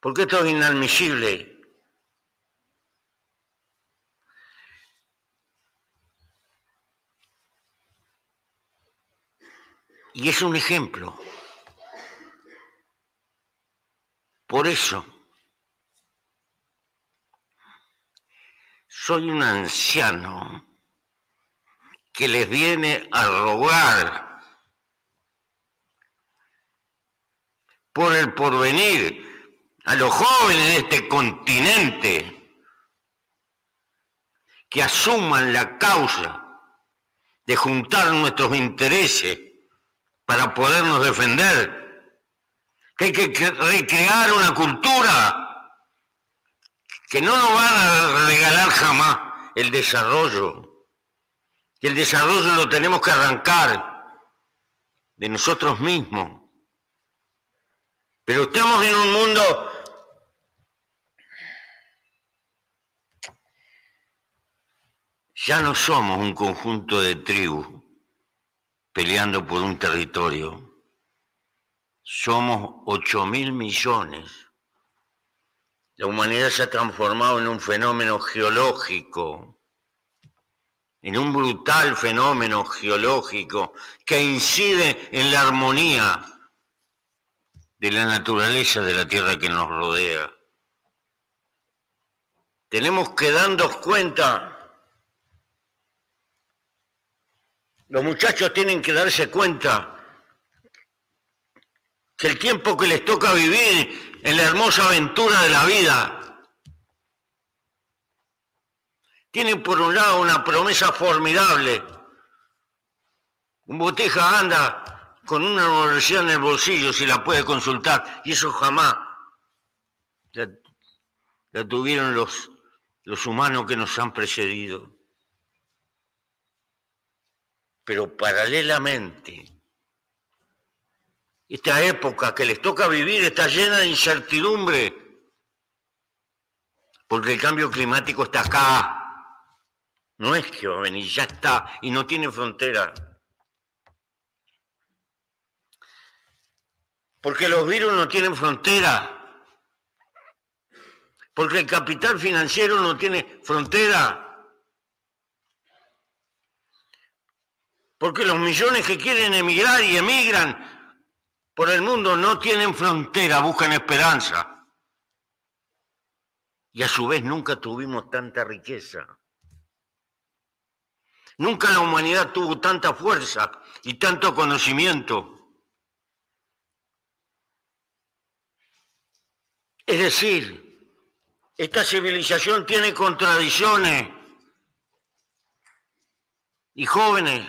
porque esto es inadmisible. Y es un ejemplo. Por eso, soy un anciano que les viene a rogar por el porvenir a los jóvenes de este continente que asuman la causa de juntar nuestros intereses para podernos defender que hay que recrear una cultura que no nos van a regalar jamás el desarrollo. Y el desarrollo lo tenemos que arrancar de nosotros mismos. Pero estamos en un mundo ya no somos un conjunto de tribus peleando por un territorio somos 8 mil millones. La humanidad se ha transformado en un fenómeno geológico, en un brutal fenómeno geológico que incide en la armonía de la naturaleza de la tierra que nos rodea. Tenemos que darnos cuenta, los muchachos tienen que darse cuenta que el tiempo que les toca vivir en la hermosa aventura de la vida. Tienen por un lado una promesa formidable. Un boteja anda con una universidad en el bolsillo si la puede consultar, y eso jamás la, tuvieron los, los humanos que nos han precedido. Pero paralelamente, esta época que les toca vivir está llena de incertidumbre, porque el cambio climático está acá. No es que va a venir, ya está y no tiene frontera. Porque los virus no tienen frontera. Porque el capital financiero no tiene frontera. Porque los millones que quieren emigrar y emigran por el mundo no tienen frontera, buscan esperanza. Y a su vez nunca tuvimos tanta riqueza. Nunca la humanidad tuvo tanta fuerza y tanto conocimiento. Es decir, esta civilización tiene contradicciones. Y jóvenes,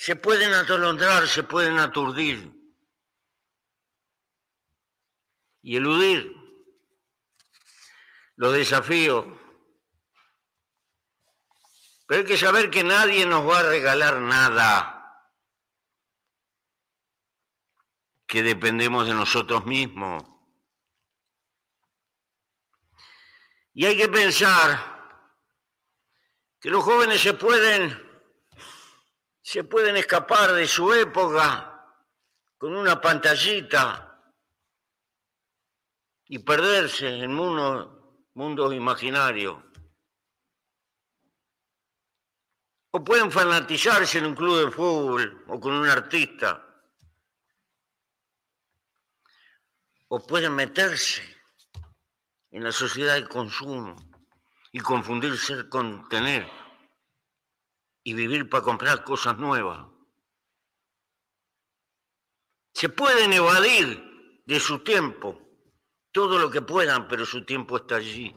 se pueden atolondrar, se pueden aturdir y eludir los desafíos. Pero hay que saber que nadie nos va a regalar nada, que dependemos de nosotros mismos. Y hay que pensar que los jóvenes se pueden se pueden escapar de su época con una pantallita y perderse en mundos imaginarios. O pueden fanatizarse en un club de fútbol o con un artista. O pueden meterse en la sociedad de consumo y confundirse con tener y vivir para comprar cosas nuevas. Se pueden evadir de su tiempo todo lo que puedan, pero su tiempo está allí.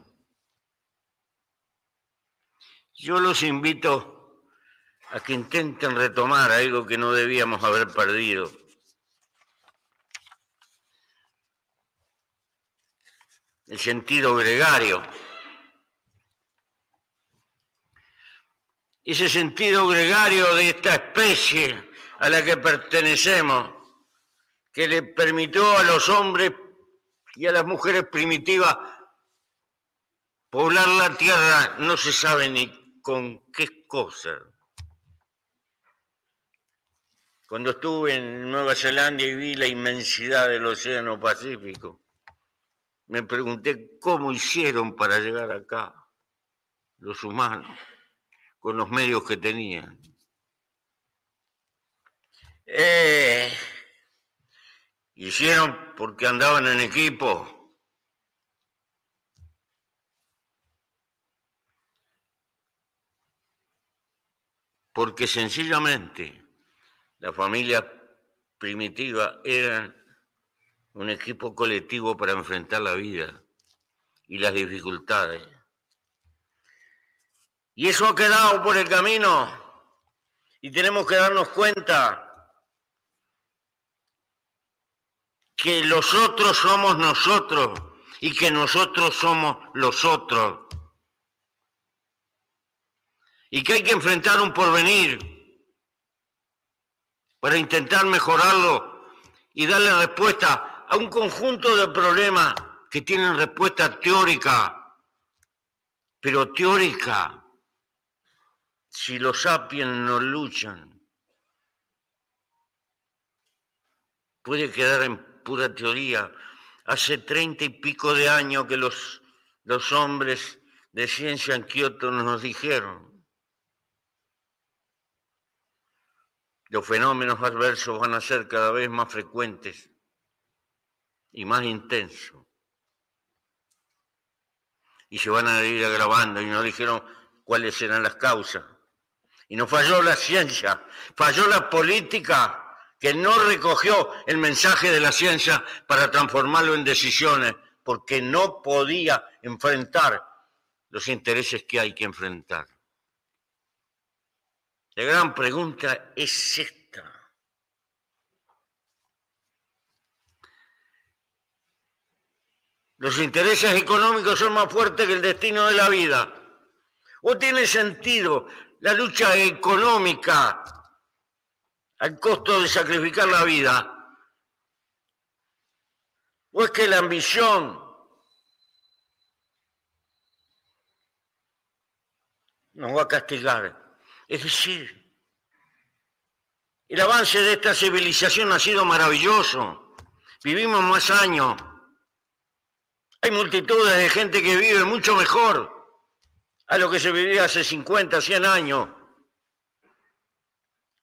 Yo los invito a que intenten retomar algo que no debíamos haber perdido. El sentido gregario. Ese sentido gregario de esta especie a la que pertenecemos, que le permitió a los hombres y a las mujeres primitivas poblar la tierra, no se sabe ni con qué cosa. Cuando estuve en Nueva Zelanda y vi la inmensidad del Océano Pacífico, me pregunté cómo hicieron para llegar acá los humanos con los medios que tenían. Eh, hicieron porque andaban en equipo. Porque sencillamente la familia primitiva era un equipo colectivo para enfrentar la vida y las dificultades. Y eso ha quedado por el camino. Y tenemos que darnos cuenta que los otros somos nosotros y que nosotros somos los otros. Y que hay que enfrentar un porvenir para intentar mejorarlo y darle respuesta a un conjunto de problemas que tienen respuesta teórica, pero teórica si los sapiens no luchan, puede quedar en pura teoría. Hace treinta y pico de años que los, los hombres de ciencia en Kioto nos dijeron. Los fenómenos adversos van a ser cada vez más frecuentes y más intensos. Y se van a ir agravando y nos dijeron cuáles eran las causas. Y no falló la ciencia, falló la política que no recogió el mensaje de la ciencia para transformarlo en decisiones, porque no podía enfrentar los intereses que hay que enfrentar. La gran pregunta es esta. Los intereses económicos son más fuertes que el destino de la vida. ¿O tiene sentido la lucha económica al costo de sacrificar la vida? ¿O es que la ambición nos va a castigar? Es decir, el avance de esta civilización ha sido maravilloso. Vivimos más años. Hay multitudes de gente que vive mucho mejor a lo que se vivía hace 50, 100 años.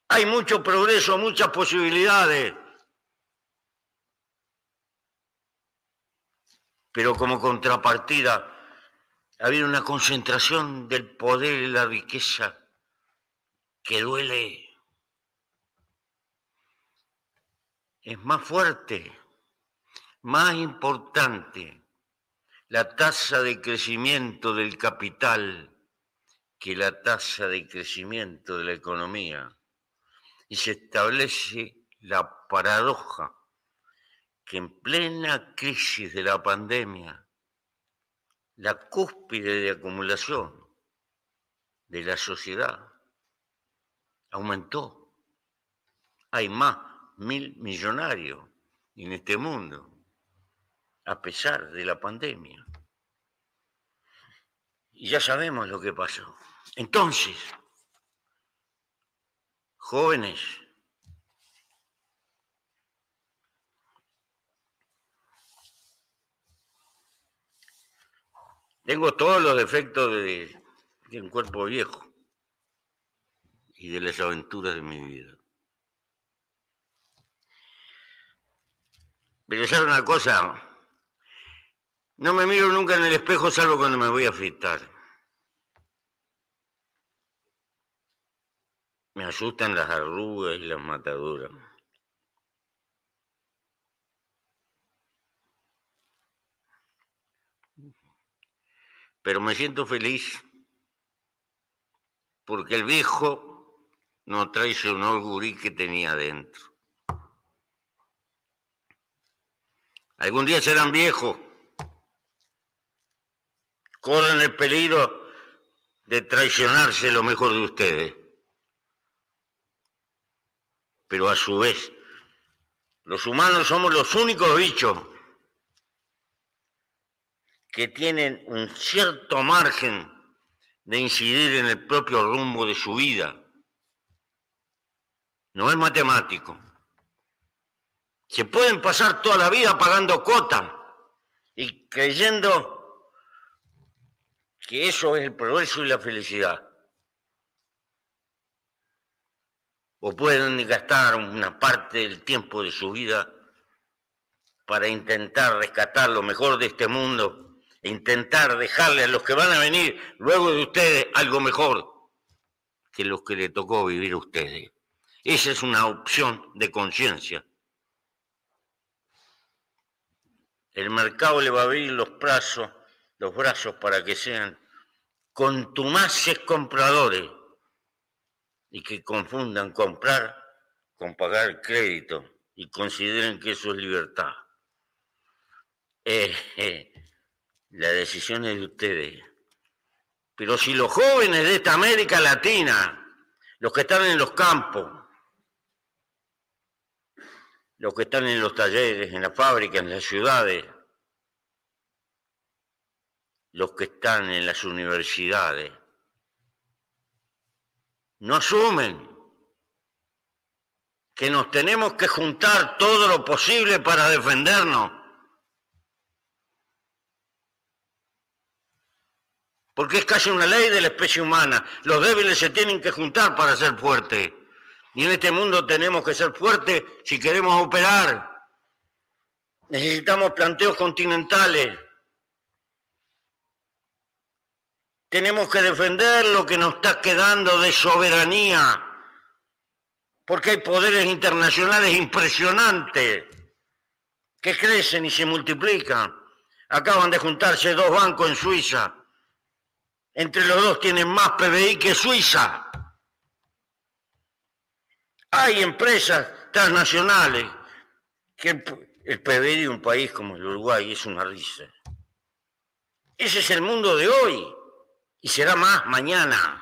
Hay mucho progreso, muchas posibilidades. Pero como contrapartida ha habido una concentración del poder y la riqueza que duele. Es más fuerte, más importante la tasa de crecimiento del capital que la tasa de crecimiento de la economía. Y se establece la paradoja que en plena crisis de la pandemia, la cúspide de acumulación de la sociedad aumentó. Hay más mil millonarios en este mundo a pesar de la pandemia. Y ya sabemos lo que pasó. Entonces, jóvenes, tengo todos los defectos de, un cuerpo viejo y de las aventuras de mi vida. Pero sabe una cosa, no me miro nunca en el espejo salvo cuando me voy a fritar. Me asustan las arrugas y las mataduras. Pero me siento feliz porque el viejo no traicionó el gurí que tenía dentro. Algún día serán viejos corren el peligro de traicionarse lo mejor de ustedes. Pero a su vez, los humanos somos los únicos bichos que tienen un cierto margen de incidir en el propio rumbo de su vida. No es matemático. Se pueden pasar toda la vida pagando cuota y creyendo que eso es el progreso y la felicidad. O pueden gastar una parte del tiempo de su vida para intentar rescatar lo mejor de este mundo e intentar dejarle a los que van a venir luego de ustedes algo mejor que los que le tocó vivir a ustedes. Esa es una opción de conciencia. El mercado le va a abrir los brazos, los brazos para que sean contumaces compradores y que confundan comprar con pagar crédito y consideren que eso es libertad. Eh, eh, la decisión es de ustedes. Pero si los jóvenes de esta América Latina, los que están en los campos, los que están en los talleres, en las fábricas, en las ciudades, los que están en las universidades, no asumen que nos tenemos que juntar todo lo posible para defendernos porque es casi una ley de la especie humana. Los débiles se tienen que juntar para ser fuertes. Y en este mundo tenemos que ser fuertes si queremos operar. Necesitamos planteos continentales. Tenemos que defender lo que nos está quedando de soberanía, porque hay poderes internacionales impresionantes que crecen y se multiplican. Acaban de juntarse dos bancos en Suiza entre los dos tienen más PBI que Suiza. Hay empresas transnacionales que el PBI de un país como el Uruguay es una risa. Ese es el mundo de hoy y será más mañana.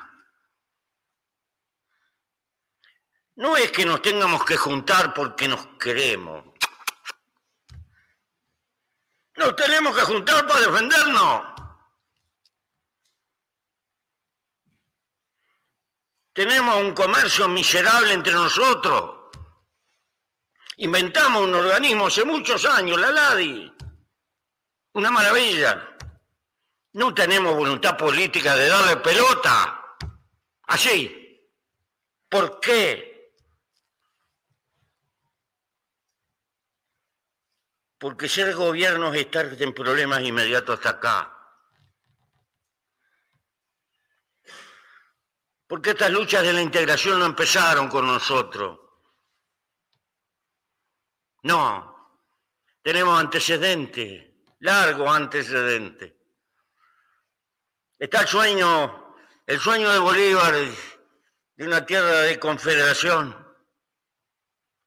No es que nos tengamos que juntar porque nos queremos. Nos tenemos que juntar para defendernos. Tenemos un comercio miserable entre nosotros. Inventamos un organismo hace muchos años, la LADI. Una maravilla. No tenemos voluntad política de darle pelota. Así. ¿Por qué? Porque ser gobierno es estar en problemas inmediatos hasta acá. Porque estas luchas de la integración no empezaron con nosotros. No, tenemos antecedentes, largos antecedentes. Está el sueño, el sueño de Bolívar de una tierra de confederación.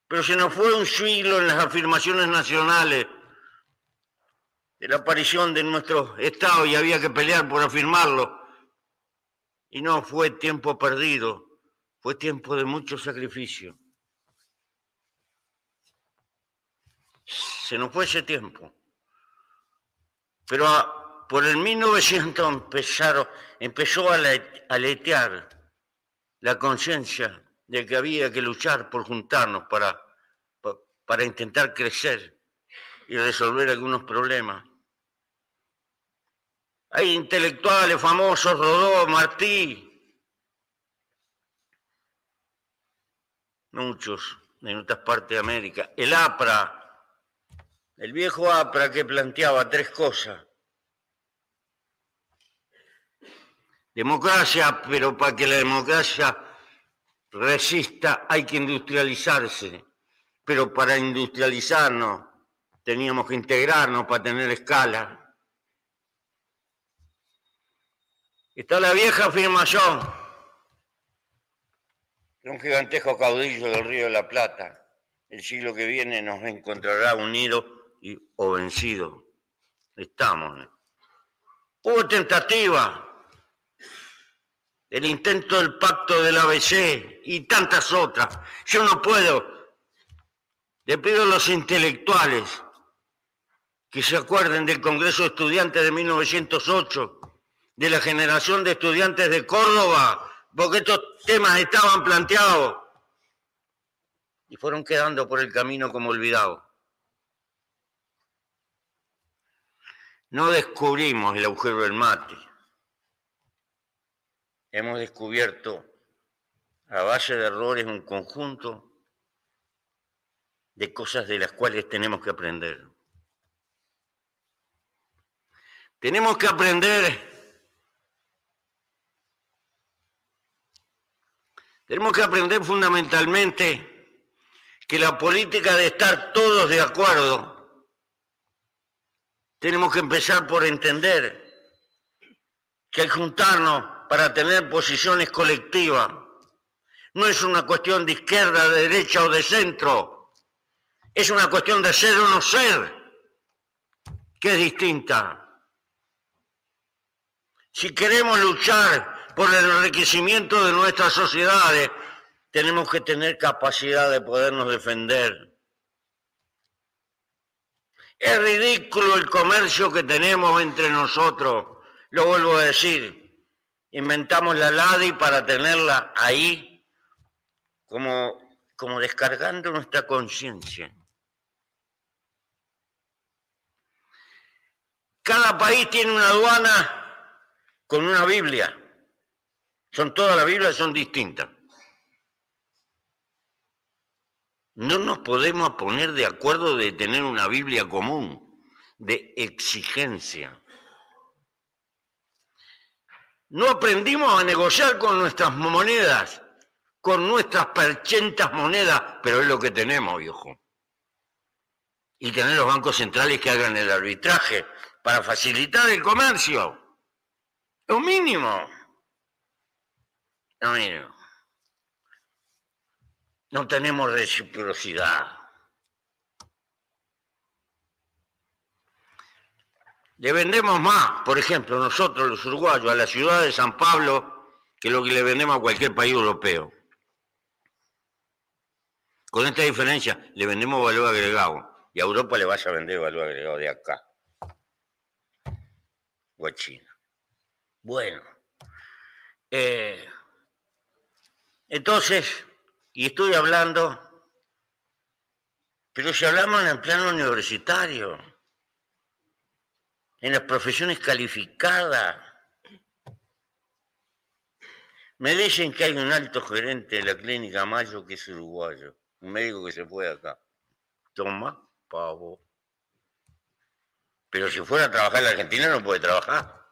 Pero se nos fue un siglo en las afirmaciones nacionales de la aparición de nuestro Estado y había que pelear por afirmarlo. Y no fue tiempo perdido, fue tiempo de mucho sacrificio. Se nos fue ese tiempo. Pero por el 1900 empezaron, empezó a aletear la conciencia de que había que luchar por juntarnos para, para intentar crecer y resolver algunos problemas. Hay intelectuales famosos, Rodó, Martí, muchos en otras partes de América. El APRA, el viejo APRA que planteaba tres cosas. Democracia, pero para que la democracia resista hay que industrializarse, pero para industrializarnos teníamos que integrarnos para tener escala. Está la vieja afirmación de un gigantesco caudillo del Río de la Plata. El siglo que viene nos encontrará unidos o vencidos. Estamos. Hubo tentativa, el intento del pacto del ABC y tantas otras. Yo no puedo. Le pido a los intelectuales que se acuerden del Congreso de Estudiantes de 1908 de la generación de estudiantes de Córdoba, porque estos temas estaban planteados y fueron quedando por el camino como olvidados. No descubrimos el agujero del mate. Hemos descubierto a base de errores un conjunto de cosas de las cuales tenemos que aprender. Tenemos que aprender Tenemos que aprender fundamentalmente que la política de estar todos de acuerdo, tenemos que empezar por entender que el juntarnos para tener posiciones colectivas no es una cuestión de izquierda, de derecha o de centro, es una cuestión de ser o no ser, que es distinta. Si queremos luchar por el enriquecimiento de nuestras sociedades, tenemos que tener capacidad de podernos defender. Es ridículo el comercio que tenemos entre nosotros, lo vuelvo a decir. Inventamos la LADI para tenerla ahí como, como descargando nuestra conciencia. Cada país tiene una aduana con una Biblia. Son todas las Biblias son distintas. No nos podemos poner de acuerdo de tener una Biblia común, de exigencia. No aprendimos a negociar con nuestras monedas, con nuestras perchentas monedas, pero es lo que tenemos, viejo. Y tener los bancos centrales que hagan el arbitraje para facilitar el comercio. Lo mínimo. No, no tenemos reciprocidad. Le vendemos más, por ejemplo, nosotros los uruguayos, a la ciudad de San Pablo, que lo que le vendemos a cualquier país europeo. Con esta diferencia, le vendemos valor agregado y a Europa le vas a vender valor agregado de acá. O a China. Bueno, eh, entonces, y estoy hablando, pero si hablamos en el plano universitario, en las profesiones calificadas, me dicen que hay un alto gerente de la clínica Mayo que es uruguayo, un médico que se fue acá. Toma, pavo. Pero si fuera a trabajar en la Argentina no puede trabajar.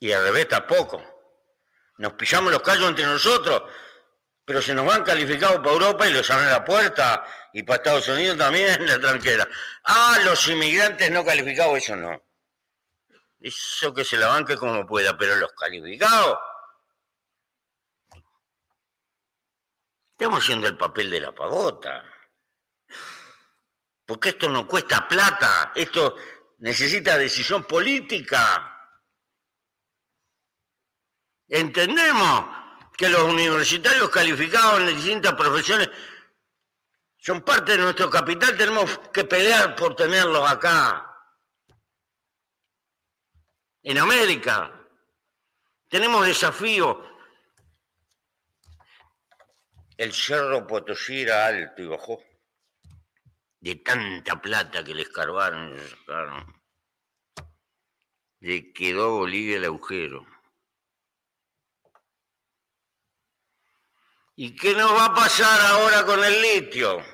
Y al revés tampoco nos pillamos los callos entre nosotros, pero se nos van calificados para Europa y los abren la puerta, y para Estados Unidos también, la tranquera. Ah, los inmigrantes no calificados, eso no. Eso que se la banque como pueda, pero los calificados. Estamos haciendo el papel de la pagota. Porque esto no cuesta plata, esto necesita decisión política. Entendemos que los universitarios calificados en las distintas profesiones son parte de nuestro capital, tenemos que pelear por tenerlos acá. En América tenemos desafíos. El cerro Potosí era alto y bajó. De tanta plata que le escarbaron, le quedó Bolivia el agujero. ¿Y qué nos va a pasar ahora con el litio?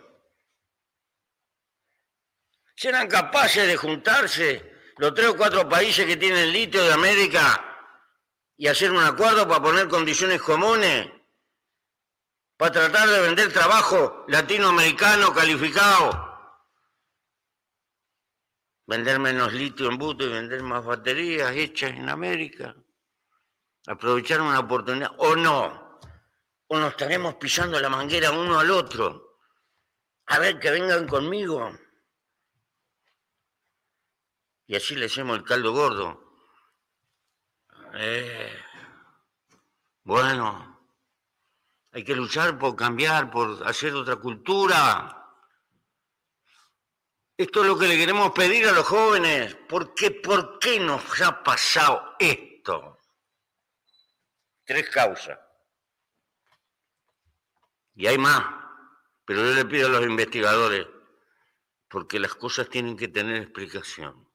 ¿Serán capaces de juntarse los tres o cuatro países que tienen litio de América y hacer un acuerdo para poner condiciones comunes? Para tratar de vender trabajo latinoamericano calificado. vender menos litio en buto y vender más baterías hechas en América. Aprovechar una oportunidad o no. O nos estaremos pisando la manguera uno al otro. A ver, que vengan conmigo. Y así le hacemos el caldo gordo. Eh, bueno, hay que luchar por cambiar, por hacer otra cultura. Esto es lo que le queremos pedir a los jóvenes. porque ¿Por qué nos ha pasado esto? Tres causas. Y hay más, pero yo le pido a los investigadores, porque las cosas tienen que tener explicación.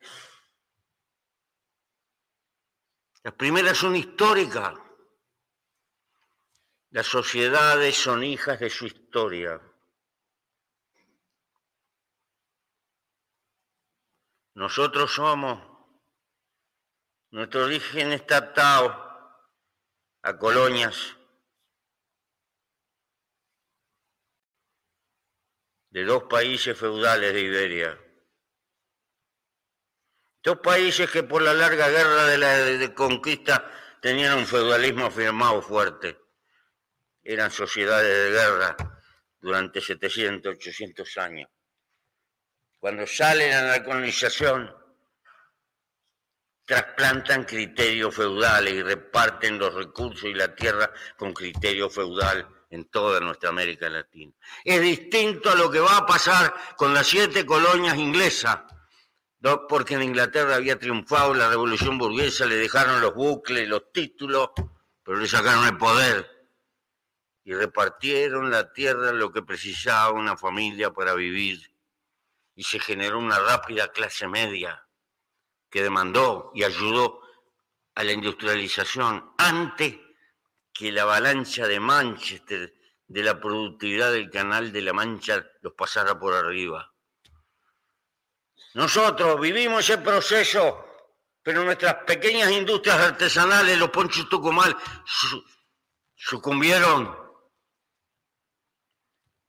Las primeras son históricas. Las sociedades son hijas de su historia. Nosotros somos, nuestro origen está atado a colonias de dos países feudales de Iberia. Dos países que por la larga guerra de la conquista tenían un feudalismo firmado fuerte. Eran sociedades de guerra durante 700, 800 años. Cuando salen a la colonización, trasplantan criterios feudales y reparten los recursos y la tierra con criterio feudal en toda nuestra América Latina. Es distinto a lo que va a pasar con las siete colonias inglesas porque en Inglaterra había triunfado la revolución burguesa, le dejaron los bucles, los títulos, pero le sacaron el poder. Y repartieron la tierra lo que precisaba una familia para vivir. Y se generó una rápida clase media que demandó y ayudó a la industrialización antes que la avalancha de Manchester de la productividad del canal de la Mancha los pasara por arriba. Nosotros vivimos ese proceso, pero nuestras pequeñas industrias artesanales, los ponchos Tucumal, sucumbieron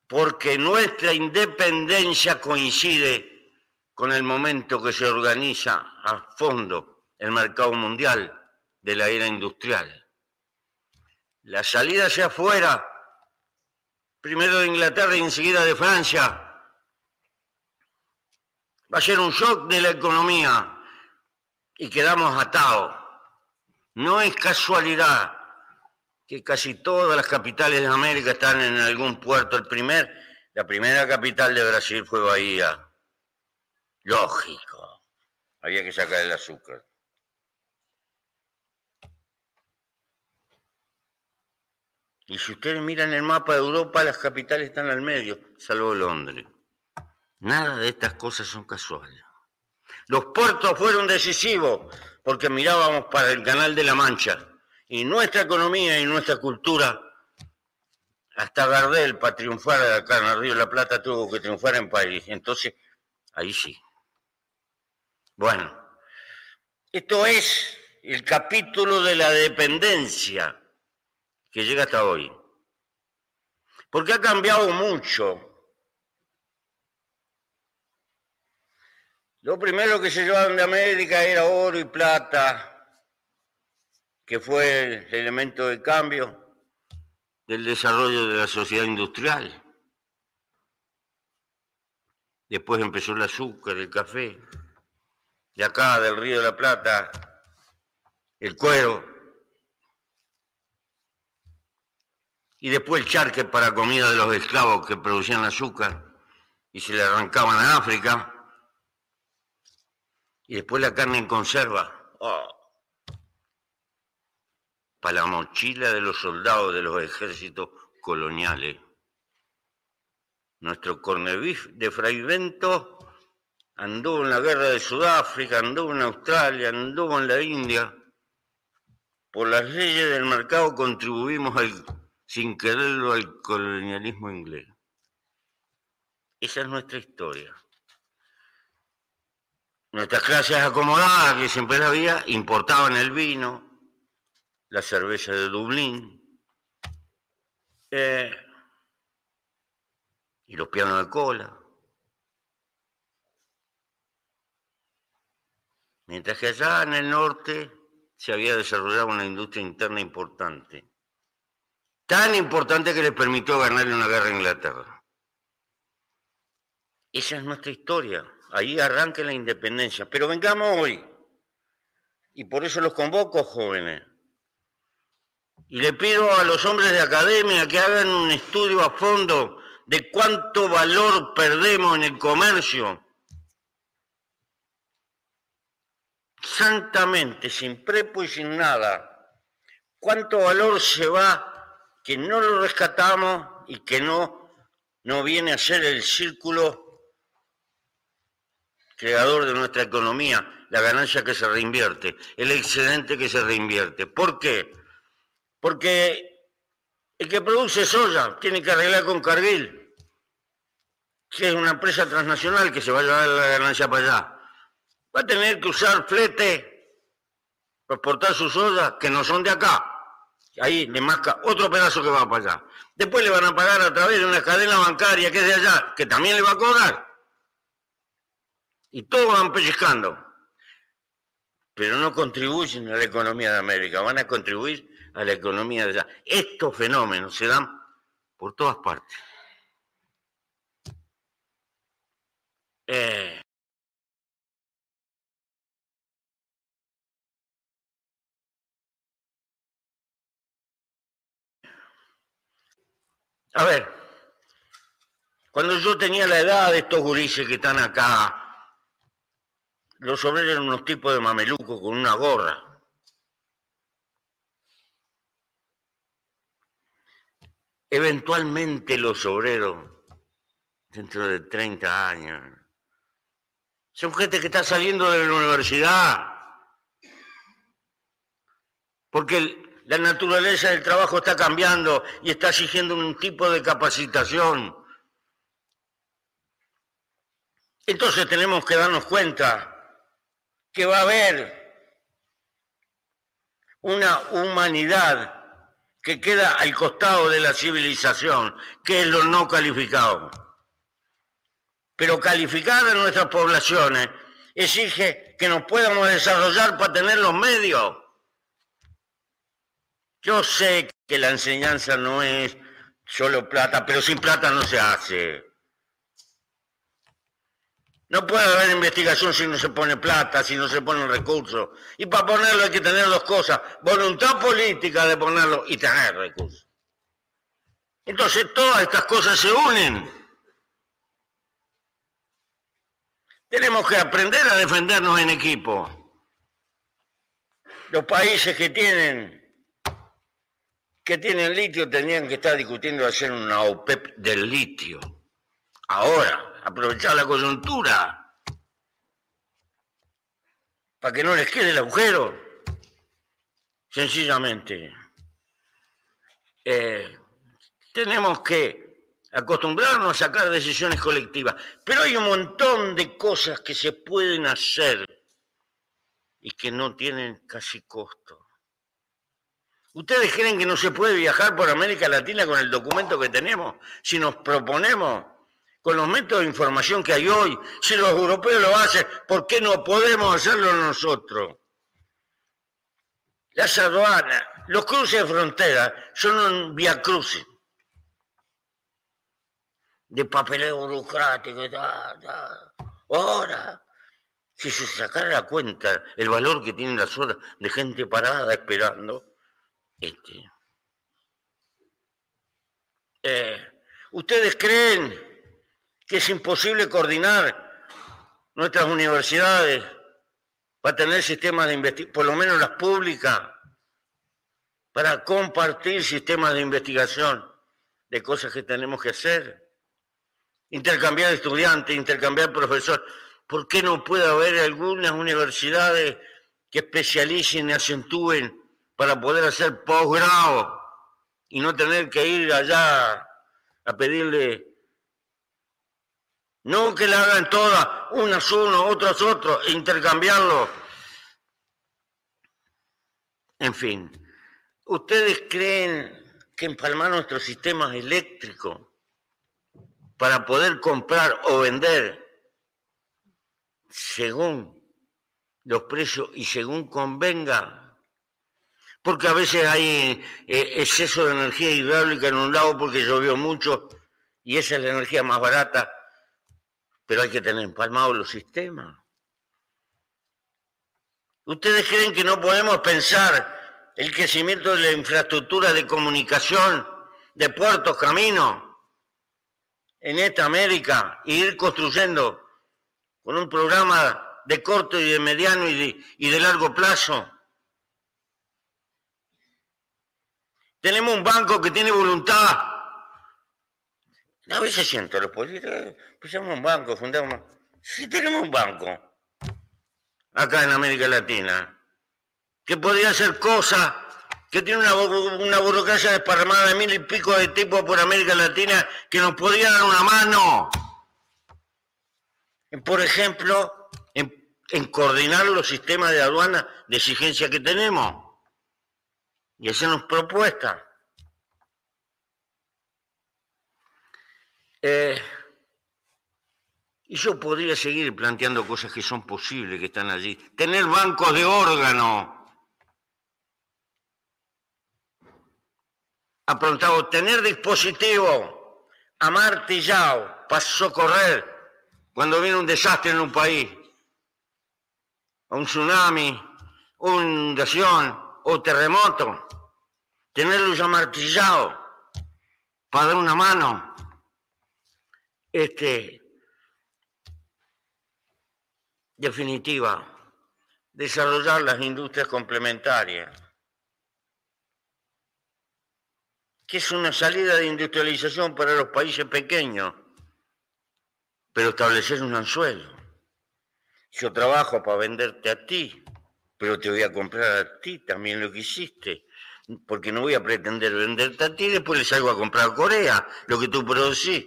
porque nuestra independencia coincide con el momento que se organiza a fondo el mercado mundial de la era industrial. La salida hacia afuera, primero de Inglaterra y enseguida de Francia, va a ser un shock de la economía y quedamos atados. No es casualidad que casi todas las capitales de América están en algún puerto. El primer, la primera capital de Brasil fue Bahía. Lógico. Había que sacar el azúcar. Y si ustedes miran el mapa de Europa, las capitales están al medio, salvo Londres. Nada de estas cosas son casuales. Los puertos fueron decisivos porque mirábamos para el Canal de la Mancha y nuestra economía y nuestra cultura, hasta Gardel para triunfar acá en el Río de la Plata tuvo que triunfar en París. Entonces, ahí sí. Bueno, esto es el capítulo de la dependencia que llega hasta hoy. Porque ha cambiado mucho Lo primero que se llevaron de América era oro y plata, que fue el elemento de cambio del desarrollo de la sociedad industrial. Después empezó el azúcar, el café. De acá, del Río de la Plata, el cuero. Y después el charque para comida de los esclavos que producían azúcar y se le arrancaban a África. Y después la carne en conserva. Oh. Para la mochila de los soldados de los ejércitos coloniales. Nuestro cornebif de Fray Bento anduvo en la guerra de Sudáfrica, anduvo en Australia, anduvo en la India. Por las leyes del mercado contribuimos sin quererlo al colonialismo inglés. Esa es nuestra historia. Nuestras clases acomodadas, que siempre la había, importaban el vino, la cerveza de Dublín eh, y los pianos de cola. Mientras que allá en el norte se había desarrollado una industria interna importante, tan importante que les permitió ganarle una guerra a Inglaterra. Esa es nuestra historia. Ahí arranca la independencia. Pero vengamos hoy. Y por eso los convoco, jóvenes. Y le pido a los hombres de academia que hagan un estudio a fondo de cuánto valor perdemos en el comercio. Santamente, sin prepo y sin nada. ¿Cuánto valor se va que no lo rescatamos y que no, no viene a ser el círculo creador de nuestra economía, la ganancia que se reinvierte, el excedente que se reinvierte. ¿Por qué? Porque el que produce soya tiene que arreglar con Cargill, que es una empresa transnacional que se va a llevar la ganancia para allá. Va a tener que usar flete para exportar sus soya que no son de acá. Ahí le masca otro pedazo que va para allá. Después le van a pagar a través de una cadena bancaria que es de allá, que también le va a cobrar. Y todos van pellizcando. Pero no contribuyen a la economía de América, van a contribuir a la economía de allá. Estos fenómenos se dan por todas partes. Eh, a ver, cuando yo tenía la edad de estos gurises que están acá, los obreros eran unos tipos de mamelucos con una gorra. Eventualmente los obreros, dentro de 30 años, son gente que está saliendo de la universidad. Porque la naturaleza del trabajo está cambiando y está exigiendo un tipo de capacitación. Entonces tenemos que darnos cuenta que va a haber una humanidad que queda al costado de la civilización, que es lo no calificado. Pero calificar a nuestras poblaciones exige que nos podamos desarrollar para tener los medios. Yo sé que la enseñanza no es solo plata, pero sin plata no se hace. No puede haber investigación si no se pone plata, si no se ponen recursos. Y para ponerlo hay que tener dos cosas, voluntad política de ponerlo y tener recursos. Entonces todas estas cosas se unen. Tenemos que aprender a defendernos en equipo. Los países que tienen que tienen litio tenían que estar discutiendo hacer una OPEP del litio. Ahora, aprovechar la coyuntura para que no les quede el agujero. Sencillamente, eh, tenemos que acostumbrarnos a sacar decisiones colectivas, pero hay un montón de cosas que se pueden hacer y que no tienen casi costo. ¿Ustedes creen que no se puede viajar por América Latina con el documento que tenemos? Si nos proponemos con los métodos de información que hay hoy, si los europeos lo hacen, ¿por qué no podemos hacerlo nosotros? Las aduanas, los cruces de frontera son un vía cruce de papeleo burocrático. Ahora, si se sacara la cuenta el valor que tienen las horas de gente parada esperando, este, eh, ¿ustedes creen que es imposible coordinar nuestras universidades para tener sistemas de investigación, por lo menos las públicas, para compartir sistemas de investigación de cosas que tenemos que hacer, intercambiar estudiantes, intercambiar profesores. ¿Por qué no puede haber algunas universidades que especialicen y acentúen para poder hacer posgrado y no tener que ir allá a pedirle no que la hagan todas, unas uno, otras otros, e intercambiarlo. En fin, ¿ustedes creen que empalmar nuestro sistema eléctrico para poder comprar o vender según los precios y según convenga. Porque a veces hay eh, exceso de energía hidráulica en un lado porque llovió mucho y esa es la energía más barata, pero hay que tener empalmados los sistemas. ¿Ustedes creen que no podemos pensar el crecimiento de la infraestructura de comunicación, de puertos, caminos, en esta América e ir construyendo con un programa de corto y de mediano y de, largo plazo. Tenemos un banco que tiene voluntad. A veces siento los políticos, empezamos un banco, fundamos. Sí, tenemos un banco acá en América Latina que podría hacer cosas que tiene una, una burocracia desparramada de mil y pico de tipos por América Latina que nos podría dar una mano. Por ejemplo, en, coordinar los sistemas de aduana de exigencia que tenemos y hacernos propuestas. Eh, y yo podría seguir planteando cosas que son posibles, que están allí. Tener bancos de órganos aprontado, tener dispositivo amartillado para socorrer cuando viene un desastre en un país, un tsunami, una inundación o terremoto, tenerlos amartillados para dar una mano. Este, definitiva, desarrollar las industrias complementarias que es una salida de industrialización para los países pequeños, pero establecer un anzuelo. Yo trabajo para venderte a ti, pero te voy a comprar a ti también lo que hiciste, porque no voy a pretender venderte a ti y después le salgo a comprar a Corea lo que tú producís.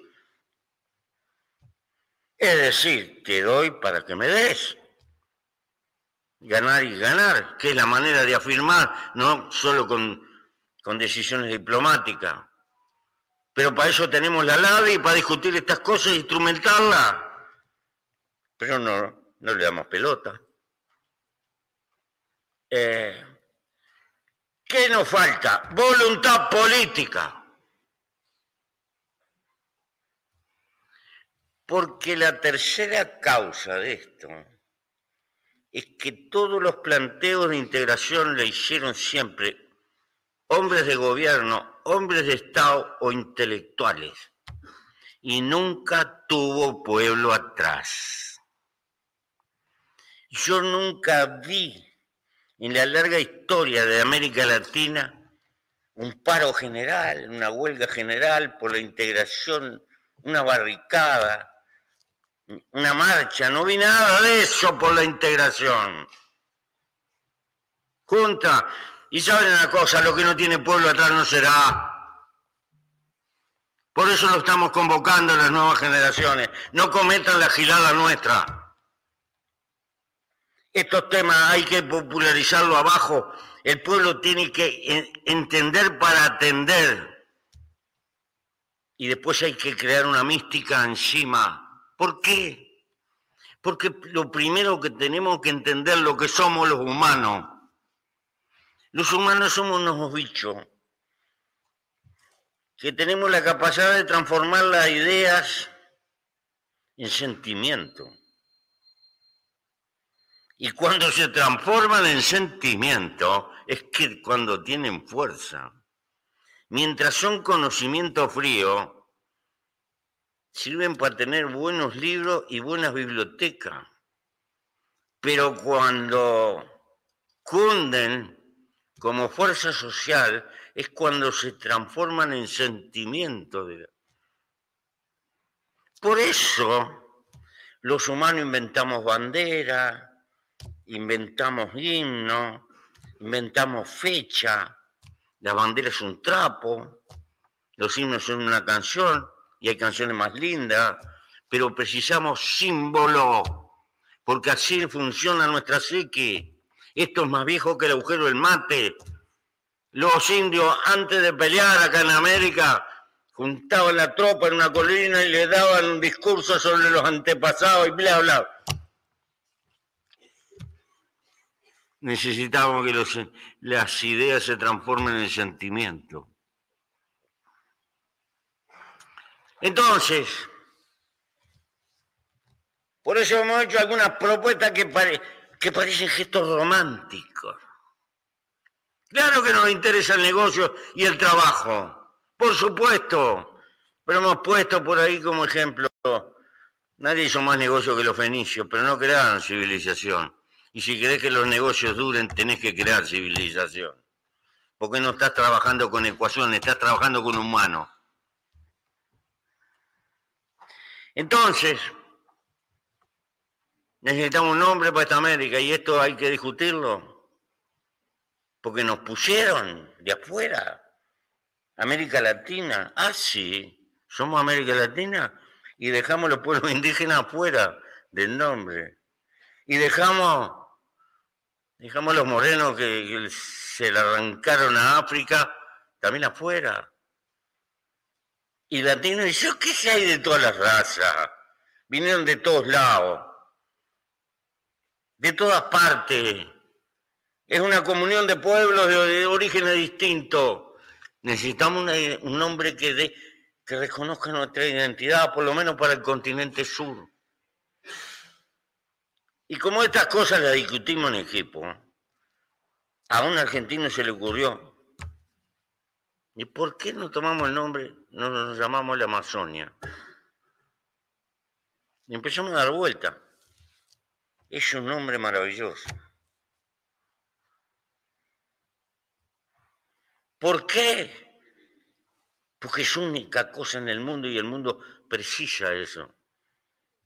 Es decir, te doy para que me des. Ganar y ganar, que es la manera de afirmar, no solo con con decisiones diplomáticas. Pero para eso tenemos la LADE y para discutir estas cosas e instrumentarlas. Pero no, no le damos pelota. Eh, ¿Qué nos falta? Voluntad política. Porque la tercera causa de esto es que todos los planteos de integración le hicieron siempre hombres de gobierno, hombres de Estado o intelectuales. Y nunca tuvo pueblo atrás. Yo nunca vi en la larga historia de América Latina un paro general, una huelga general por la integración, una barricada, una marcha. No vi nada de eso por la integración. Junta, y saben una cosa, lo que no tiene pueblo atrás no será. Por eso lo estamos convocando a las nuevas generaciones. No cometan la gilada nuestra. Estos temas hay que popularizarlo abajo. El pueblo tiene que entender para atender. Y después hay que crear una mística encima. ¿Por qué? Porque lo primero que tenemos que entender lo que somos los humanos. Los humanos somos unos bichos que tenemos la capacidad de transformar las ideas en sentimiento. Y cuando se transforman en sentimiento es que cuando tienen fuerza. Mientras son conocimiento frío, sirven para tener buenos libros y buenas bibliotecas. Pero cuando cunden como fuerza social es cuando se transforman en sentimiento. Por eso los humanos inventamos bandera, inventamos himno, inventamos fecha, la bandera es un trapo, los himnos son una canción y hay canciones más lindas, pero precisamos símbolo, porque así funciona nuestra psique. Esto es más viejo que el agujero del mate. Los indios, antes de pelear acá en América, juntaban la tropa en una colina y le daban un discurso sobre los antepasados y bla, bla. Necesitamos que las ideas se transformen en sentimiento. Entonces, por eso hemos hecho algunas propuestas que, que parecen gestos románticos. Claro que nos interesa el negocio y el trabajo, por supuesto, pero hemos puesto por ahí como ejemplo, nadie hizo más negocio que los fenicios, pero no crearon civilización. Y si querés que los negocios duren, tenés que crear civilización. Porque no estás trabajando con ecuaciones, estás trabajando con humanos. Entonces, necesitamos un nombre para esta América y esto hay que discutirlo. Porque nos pusieron de afuera. América Latina. Ah, sí, somos América Latina y dejamos los pueblos indígenas afuera del nombre. Y dejamos Dejamos los morenos que, se le arrancaron a África, también afuera. Y latinos, ¿y yo qué hay de todas las razas? Vinieron de todos lados, de todas partes. Es una comunión de pueblos de, orígenes distintos. Necesitamos un nombre que, que reconozca nuestra identidad, por lo menos para el continente sur. Y como estas cosas las discutimos en equipo, a un argentino se le ocurrió, ¿y por qué no tomamos el nombre, no nos llamamos la Amazonia? Y empezamos a dar vuelta. Es un nombre maravilloso. ¿Por qué? Porque es única cosa en el mundo y el mundo precisa eso.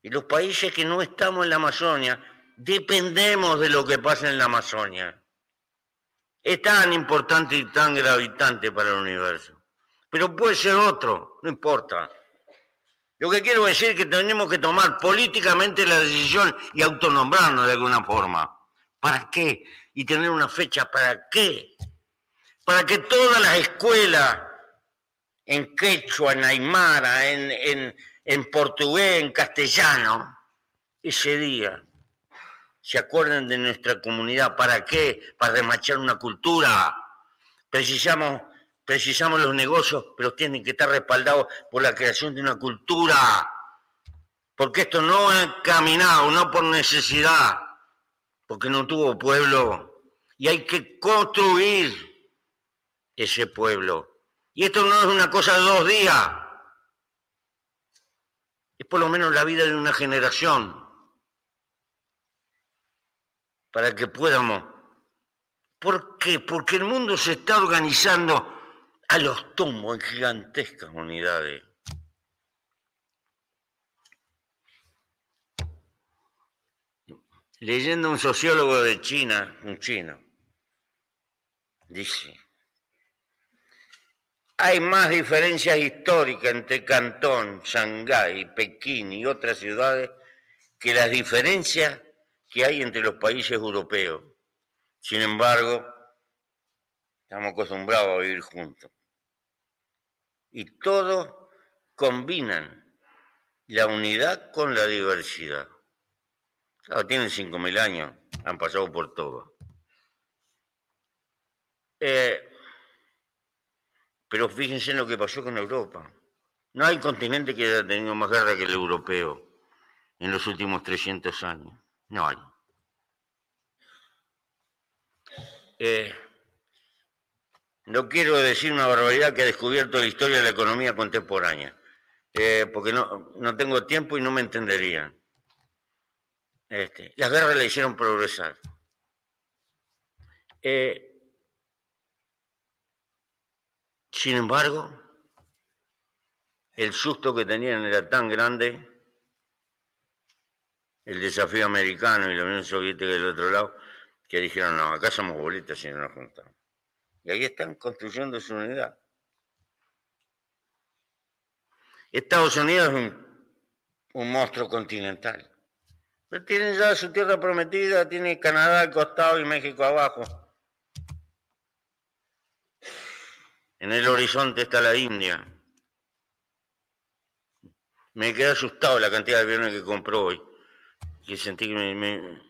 Y los países que no estamos en la Amazonia dependemos de lo que pasa en la Amazonia. Es tan importante y tan gravitante para el universo. Pero puede ser otro, no importa. Lo que quiero decir es que tenemos que tomar políticamente la decisión y autonombrarnos de alguna forma. ¿Para qué? Y tener una fecha, ¿para qué? Para que todas las escuelas en quechua, en aymara, en, en, en portugués, en castellano, ese día se acuerden de nuestra comunidad. ¿Para qué? Para remachar una cultura. Precisamos, precisamos los negocios, pero tienen que estar respaldados por la creación de una cultura. Porque esto no ha caminado, no por necesidad, porque no tuvo pueblo. Y hay que construir ese pueblo. Y esto no es una cosa de dos días. Es por lo menos la vida de una generación para que podamos. ¿Por qué? Porque el mundo se está organizando a los tumbos en gigantescas unidades. Leyendo un sociólogo de China, un chino, dice, hay más diferencias históricas entre Cantón, Shanghái, Pekín y otras ciudades que las diferencias que hay entre los países europeos. Sin embargo, estamos acostumbrados a vivir juntos. Y todos combinan la unidad con la diversidad. Claro, tienen 5.000 años, han pasado por todo. Eh, pero fíjense en lo que pasó con Europa. No hay continente que haya tenido más guerra que el europeo en los últimos 300 años. No hay. Eh, no quiero decir una barbaridad que ha descubierto la historia de la economía contemporánea, eh, porque no, tengo tiempo y no me entenderían. Este, las guerras le hicieron progresar. Eh, sin embargo, el susto que tenían era tan grande el desafío americano y la Unión Soviética del otro lado, que dijeron, no, acá somos bolitas y no nos juntamos. Y ahí están construyendo su unidad. Estados Unidos es un, un monstruo continental. Pero tiene ya su tierra prometida, tiene Canadá al costado y México abajo. En el horizonte está la India. Me quedé asustado la cantidad de aviones que compró hoy que sentí que me,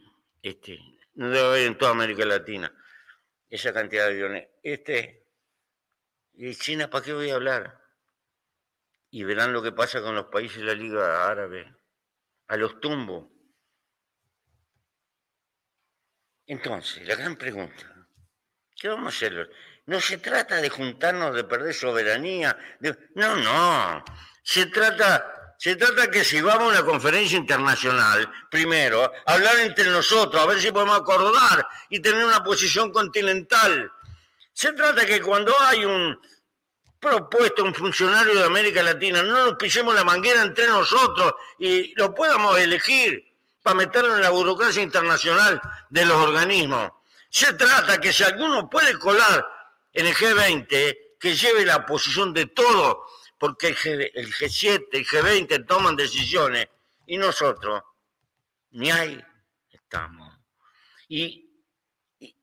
este, no debe haber en toda América Latina esa cantidad de aviones. Este, y China, ¿para qué voy a hablar? Y verán lo que pasa con los países de la Liga Árabe, a los tumbos. Entonces, la gran pregunta, ¿qué vamos a hacer? No se trata de juntarnos, de perder soberanía. No, no. Se trata, se trata que si vamos a una conferencia internacional, primero, hablar entre nosotros, a ver si podemos acordar y tener una posición continental. Se trata que cuando hay un propuesto, un funcionario de América Latina, no nos pisemos la manguera entre nosotros y lo podamos elegir para meterlo en la burocracia internacional de los organismos. Se trata que si alguno puede colar en el G20 que lleve la posición de todo, porque el, G, el G7, el G20 toman decisiones y nosotros ni ahí estamos. Y, y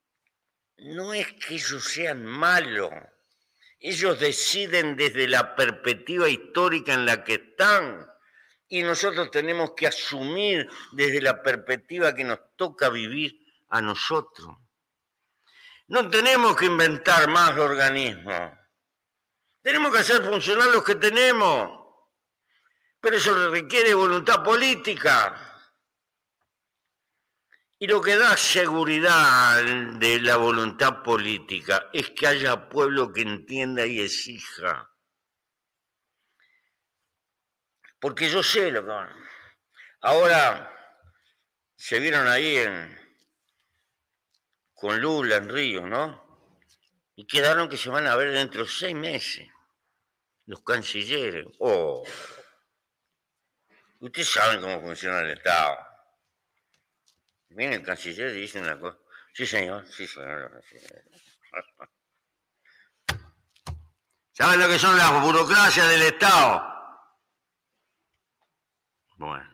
no es que ellos sean malos, ellos deciden desde la perspectiva histórica en la que están y nosotros tenemos que asumir desde la perspectiva que nos toca vivir a nosotros. No tenemos que inventar más organismos. Tenemos que hacer funcionar los que tenemos. Pero eso requiere voluntad política. Y lo que da seguridad de la voluntad política es que haya pueblo que entienda y exija. Porque yo sé lo que Ahora se vieron ahí con Lula en Río, ¿no? Y quedaron que se van a ver dentro de seis meses, los cancilleres. Oh, ustedes saben cómo funciona el Estado. Viene el canciller y dice una cosa. Sí, señor, sí, señor. ¿Saben lo que son las burocracias del Estado? Bueno.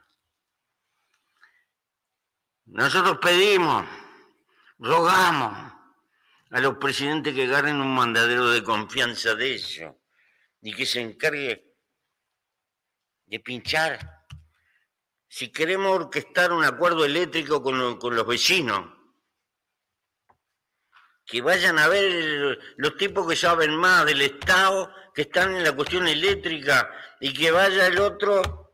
Nosotros pedimos rogamos a los presidentes que agarren un mandadero de confianza de ellos y que se encargue de pinchar. Si queremos orquestar un acuerdo eléctrico con, con los vecinos, que vayan a ver los tipos que saben más del Estado, que están en la cuestión eléctrica, y que vaya el otro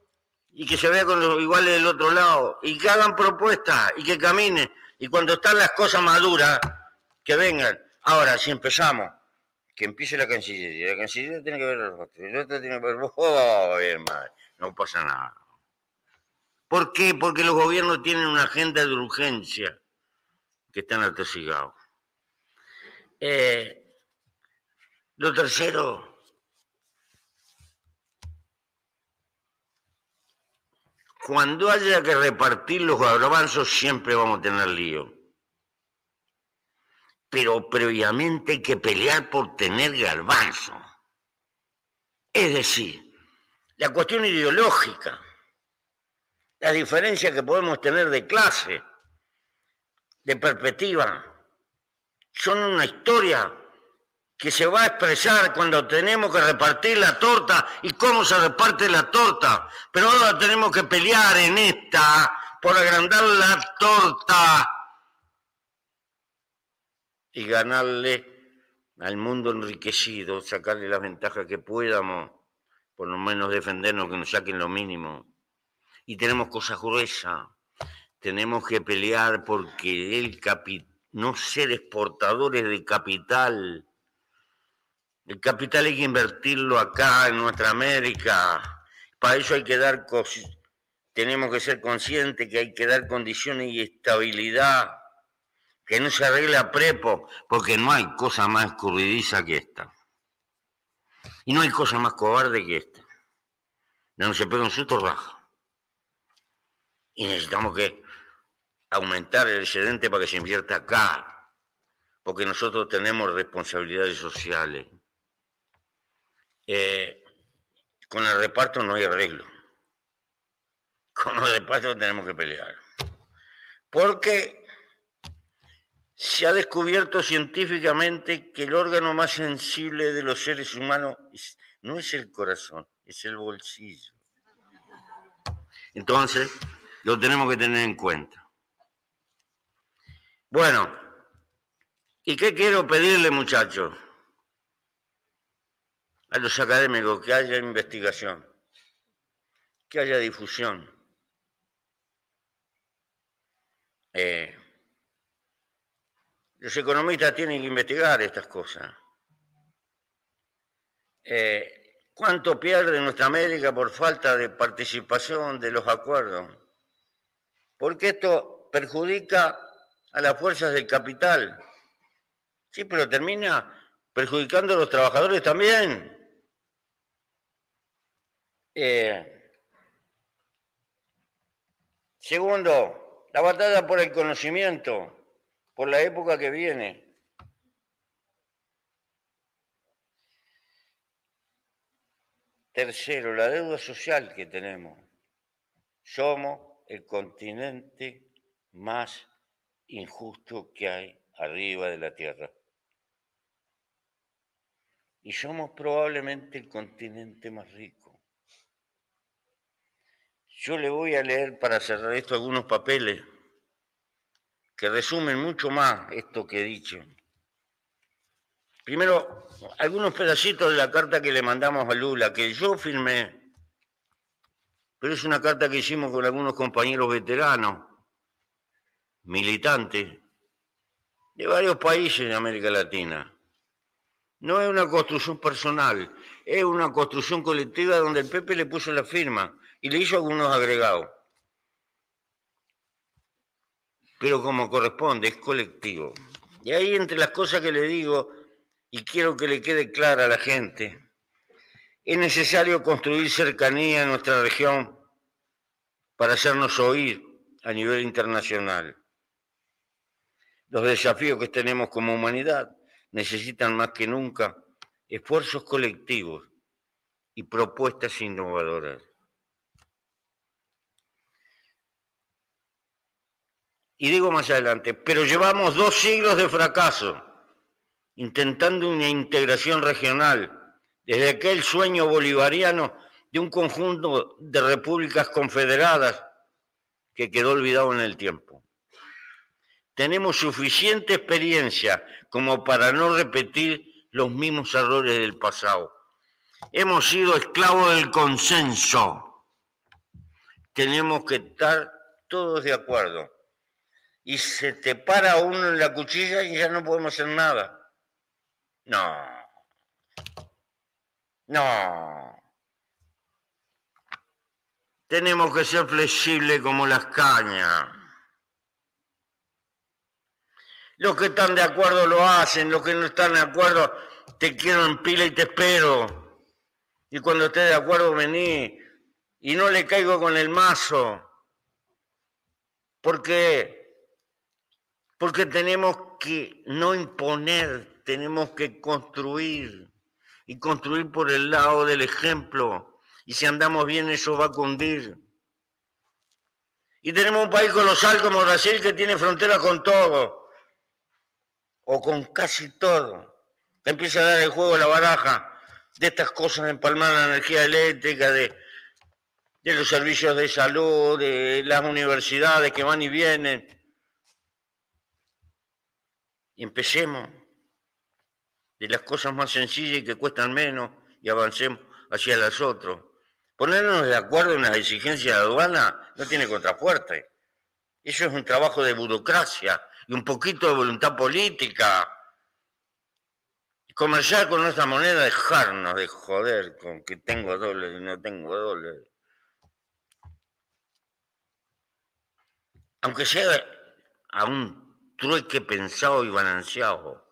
y que se vea con los iguales del otro lado, y que hagan propuestas y que caminen. Y cuando están las cosas maduras, que vengan. Ahora, si empezamos, que empiece la Cancillería. La Cancillería tiene que ver el otro, el otro tiene que ver oh, no pasa nada. ¿Por qué? Porque los gobiernos tienen una agenda de urgencia que están atosigados. Eh, lo tercero, Cuando haya que repartir los garbanzos siempre vamos a tener lío. Pero previamente hay que pelear por tener garbanzo. Es decir, la cuestión ideológica, la diferencia que podemos tener de clase, de perspectiva, son una historia que se va a expresar cuando tenemos que repartir la torta y cómo se reparte la torta. Pero ahora tenemos que pelear en esta por agrandar la torta y ganarle al mundo enriquecido, sacarle las ventajas que podamos, por lo menos defendernos, que nos saquen lo mínimo. Y tenemos cosas gruesas. Tenemos que pelear porque el no ser exportadores de capital, el capital hay que invertirlo acá en nuestra América. Para eso hay que dar tenemos que ser conscientes que hay que dar condiciones y estabilidad, que no se arregle a prepo, porque no hay cosa más escurridiza que esta. Y no hay cosa más cobarde que esta. No se pega un susto raja. Y necesitamos que aumentar el excedente para que se invierta acá, porque nosotros tenemos responsabilidades sociales. Eh, con el reparto no hay arreglo. Con el reparto tenemos que pelear. Porque se ha descubierto científicamente que el órgano más sensible de los seres humanos no es el corazón, es el bolsillo. Entonces, lo tenemos que tener en cuenta. Bueno, ¿y qué quiero pedirle, muchachos? A los académicos que haya investigación, que haya difusión. Eh, los economistas tienen que investigar estas cosas. Eh, ¿Cuánto pierde nuestra América por falta de participación de los acuerdos? Porque esto perjudica a las fuerzas del capital. Sí, pero termina perjudicando a los trabajadores también. Eh, segundo, la batalla por el conocimiento, por la época que viene. Tercero, la deuda social que tenemos. Somos el continente más injusto que hay arriba de la Tierra. Y somos probablemente el continente más rico. Yo le voy a leer para cerrar esto algunos papeles que resumen mucho más esto que he dicho. Primero, algunos pedacitos de la carta que le mandamos a Lula, que yo firmé, pero es una carta que hicimos con algunos compañeros veteranos militantes de varios países de América Latina. No es una construcción personal, es una construcción colectiva donde el Pepe le puso la firma y le hizo algunos agregados. Pero como corresponde, es colectivo. Y ahí entre las cosas que le digo, y quiero que le quede clara a la gente, es necesario construir cercanía en nuestra región para hacernos oír a nivel internacional. Los desafíos que tenemos como humanidad necesitan más que nunca esfuerzos colectivos y propuestas innovadoras. Y digo más adelante, pero llevamos dos siglos de fracaso intentando una integración regional desde aquel sueño bolivariano de un conjunto de repúblicas confederadas que quedó olvidado en el tiempo tenemos suficiente experiencia como para no repetir los mismos errores del pasado. Hemos sido esclavos del consenso. Tenemos que estar todos de acuerdo. Y se te para uno en la cuchilla y ya no podemos hacer nada. No. No. Tenemos que ser flexibles como las cañas. Los que están de acuerdo lo hacen, los que no están de acuerdo te quiero en pila y te espero. Y cuando estés de acuerdo vení y no le caigo con el mazo. ¿Por qué? Porque tenemos que no imponer, tenemos que construir y construir por el lado del ejemplo. Y si andamos bien eso va a cundir. Y tenemos un país colosal como Brasil que tiene frontera con todo o con casi todo. Empieza a dar el juego la baraja de estas cosas de empalmar la energía eléctrica, de los servicios de salud, de las universidades que van y vienen. Y empecemos de las cosas más sencillas y que cuestan menos y avancemos hacia las otras. Ponernos de acuerdo en las exigencias de aduana no tiene contrafuerte. Eso es un trabajo de burocracia y un poquito de voluntad política. Comerciar con nuestra moneda, dejarnos de joder con que tengo dólares y no tengo dólares. Aunque sea a un trueque pensado y balanceado.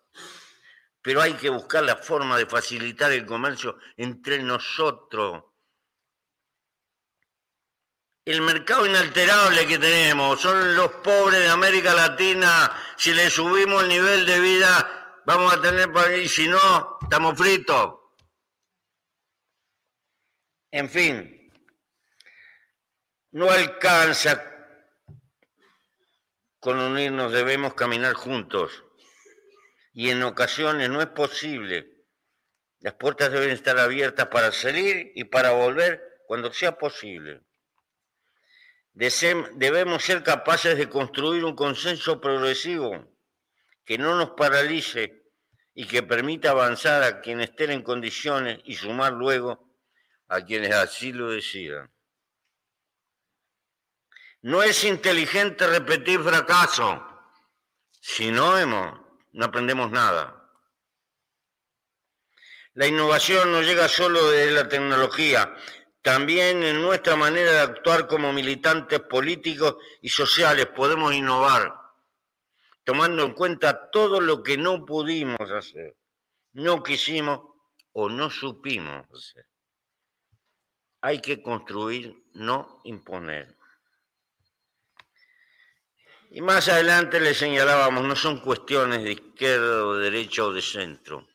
Pero hay que buscar la forma de facilitar el comercio entre nosotros el mercado inalterable que tenemos, son los pobres de América Latina, si le subimos el nivel de vida, vamos a tener para y si no, estamos fritos. En fin, no alcanza con unirnos, debemos caminar juntos. Y en ocasiones no es posible. Las puertas deben estar abiertas para salir y para volver cuando sea posible debemos ser capaces de construir un consenso progresivo que no nos paralice y que permita avanzar a quienes estén en condiciones y sumar luego a quienes así lo decidan. No es inteligente repetir fracaso. Si no hemos, no aprendemos nada. La innovación no llega solo de la tecnología, también en nuestra manera de actuar como militantes políticos y sociales podemos innovar, tomando en cuenta todo lo que no pudimos hacer, no quisimos o no supimos hacer. Hay que construir, no imponer. Y más adelante le señalábamos, no son cuestiones de izquierda o de derecha o de centro,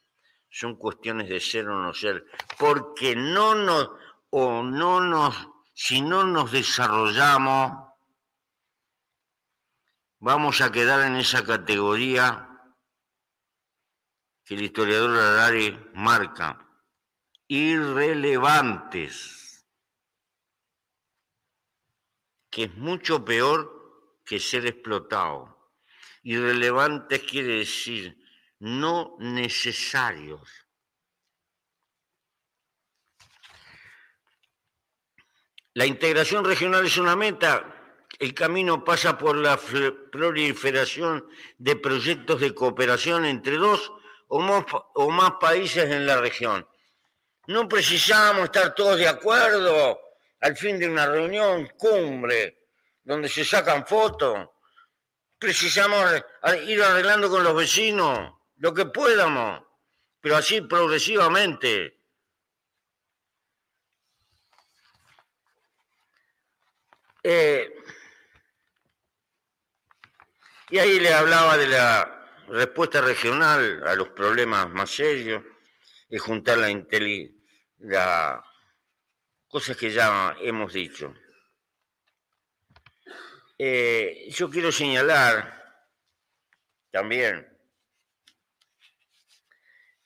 son cuestiones de ser o no ser, porque no nos o no nos, si no nos desarrollamos, vamos a quedar en esa categoría que el historiador Harari marca, irrelevantes, que es mucho peor que ser explotado. Irrelevantes quiere decir no necesarios. La integración regional es una meta. El camino pasa por la proliferación de proyectos de cooperación entre dos o más, países en la región. No precisamos estar todos de acuerdo al fin de una reunión cumbre donde se sacan fotos. Precisamos ir arreglando con los vecinos lo que podamos, pero así progresivamente. Eh, y ahí le hablaba de la respuesta regional a los problemas más serios y juntar la, la cosas que ya hemos dicho. Eh, yo quiero señalar también,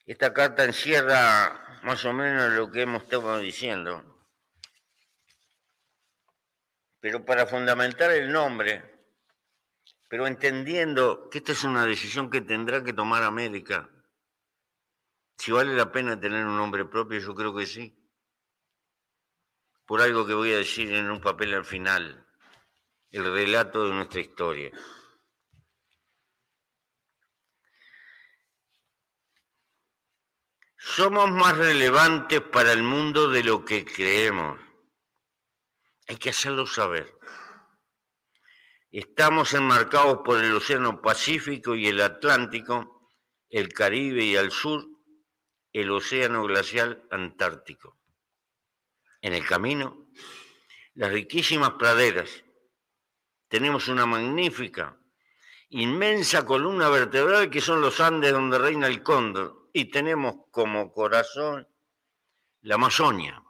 esta carta encierra más o menos lo que hemos estado diciendo pero para fundamentar el nombre, pero entendiendo que esta es una decisión que tendrá que tomar América, si vale la pena tener un nombre propio, yo creo que sí. Por algo que voy a decir en un papel al final, el relato de nuestra historia. Somos más relevantes para el mundo de lo que creemos. Hay que hacerlo saber. Estamos enmarcados por el Océano Pacífico y el Atlántico, el Caribe y al sur, el Océano Glacial Antártico. En el camino, las riquísimas praderas. Tenemos una magnífica, inmensa columna vertebral que son los Andes donde reina el cóndor. Y tenemos como corazón la Amazonia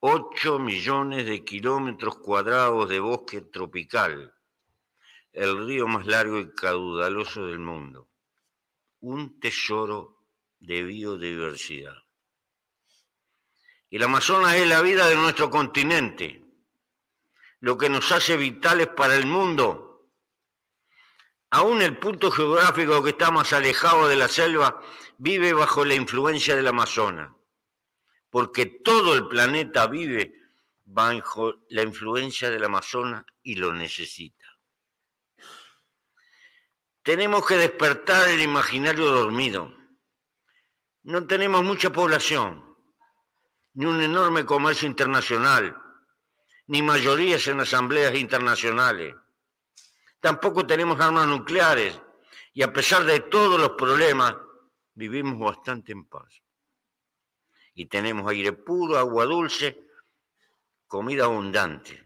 8 millones de kilómetros cuadrados de bosque tropical, el río más largo y caudaloso del mundo, un tesoro de biodiversidad. El Amazonas es la vida de nuestro continente, lo que nos hace vitales para el mundo. Aún el punto geográfico que está más alejado de la selva vive bajo la influencia del Amazonas porque todo el planeta vive bajo la influencia del Amazonas y lo necesita. Tenemos que despertar el imaginario dormido. No tenemos mucha población, ni un enorme comercio internacional, ni mayorías en asambleas internacionales. Tampoco tenemos armas nucleares y a pesar de todos los problemas, vivimos bastante en paz y tenemos aire puro, agua dulce, comida abundante.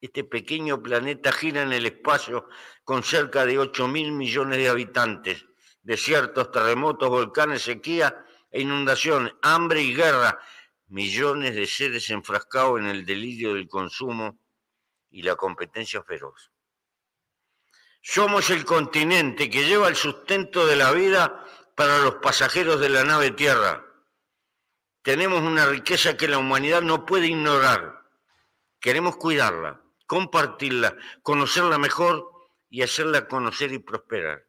Este pequeño planeta gira en el espacio con cerca de 8 mil millones de habitantes, desiertos, terremotos, volcanes, sequía e inundación, hambre y guerra, millones de seres enfrascados en el delirio del consumo y la competencia feroz. Somos el continente que lleva el sustento de la vida para los pasajeros de la nave Tierra tenemos una riqueza que la humanidad no puede ignorar. Queremos cuidarla, compartirla, conocerla mejor y hacerla conocer y prosperar.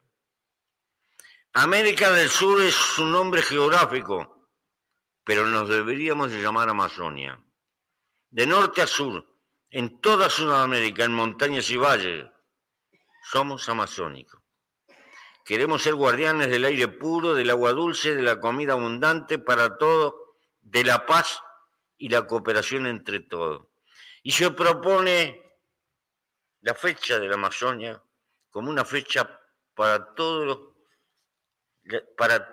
América del Sur es un nombre geográfico, pero nos deberíamos de llamar Amazonia. De norte a sur, en toda Sudamérica, en montañas y valles, somos amazónicos. Queremos ser guardianes del aire puro, del agua dulce, de la comida abundante para todos, de la paz y la cooperación entre todos. Y se propone la fecha de la Amazonia como una fecha para todos para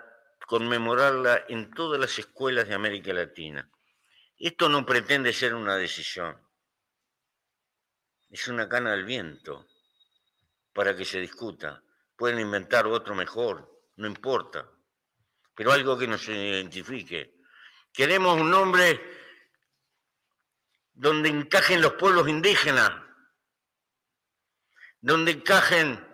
conmemorarla en todas las escuelas de América Latina. Esto no pretende ser una decisión, es una cana al viento para que se discuta. Pueden inventar otro mejor, no importa, pero algo que nos identifique. Queremos un nombre donde encajen los pueblos indígenas, donde encajen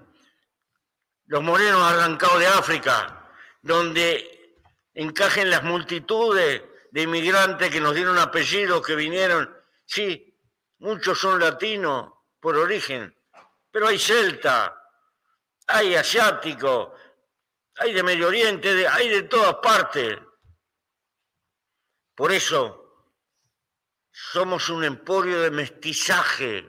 los morenos arrancados de África, donde encajen las multitudes de inmigrantes que nos dieron apellidos, que vinieron. Sí, muchos son latinos por origen, pero hay celta, hay asiático, hay de Medio Oriente, hay de todas partes. Por eso somos un emporio de mestizaje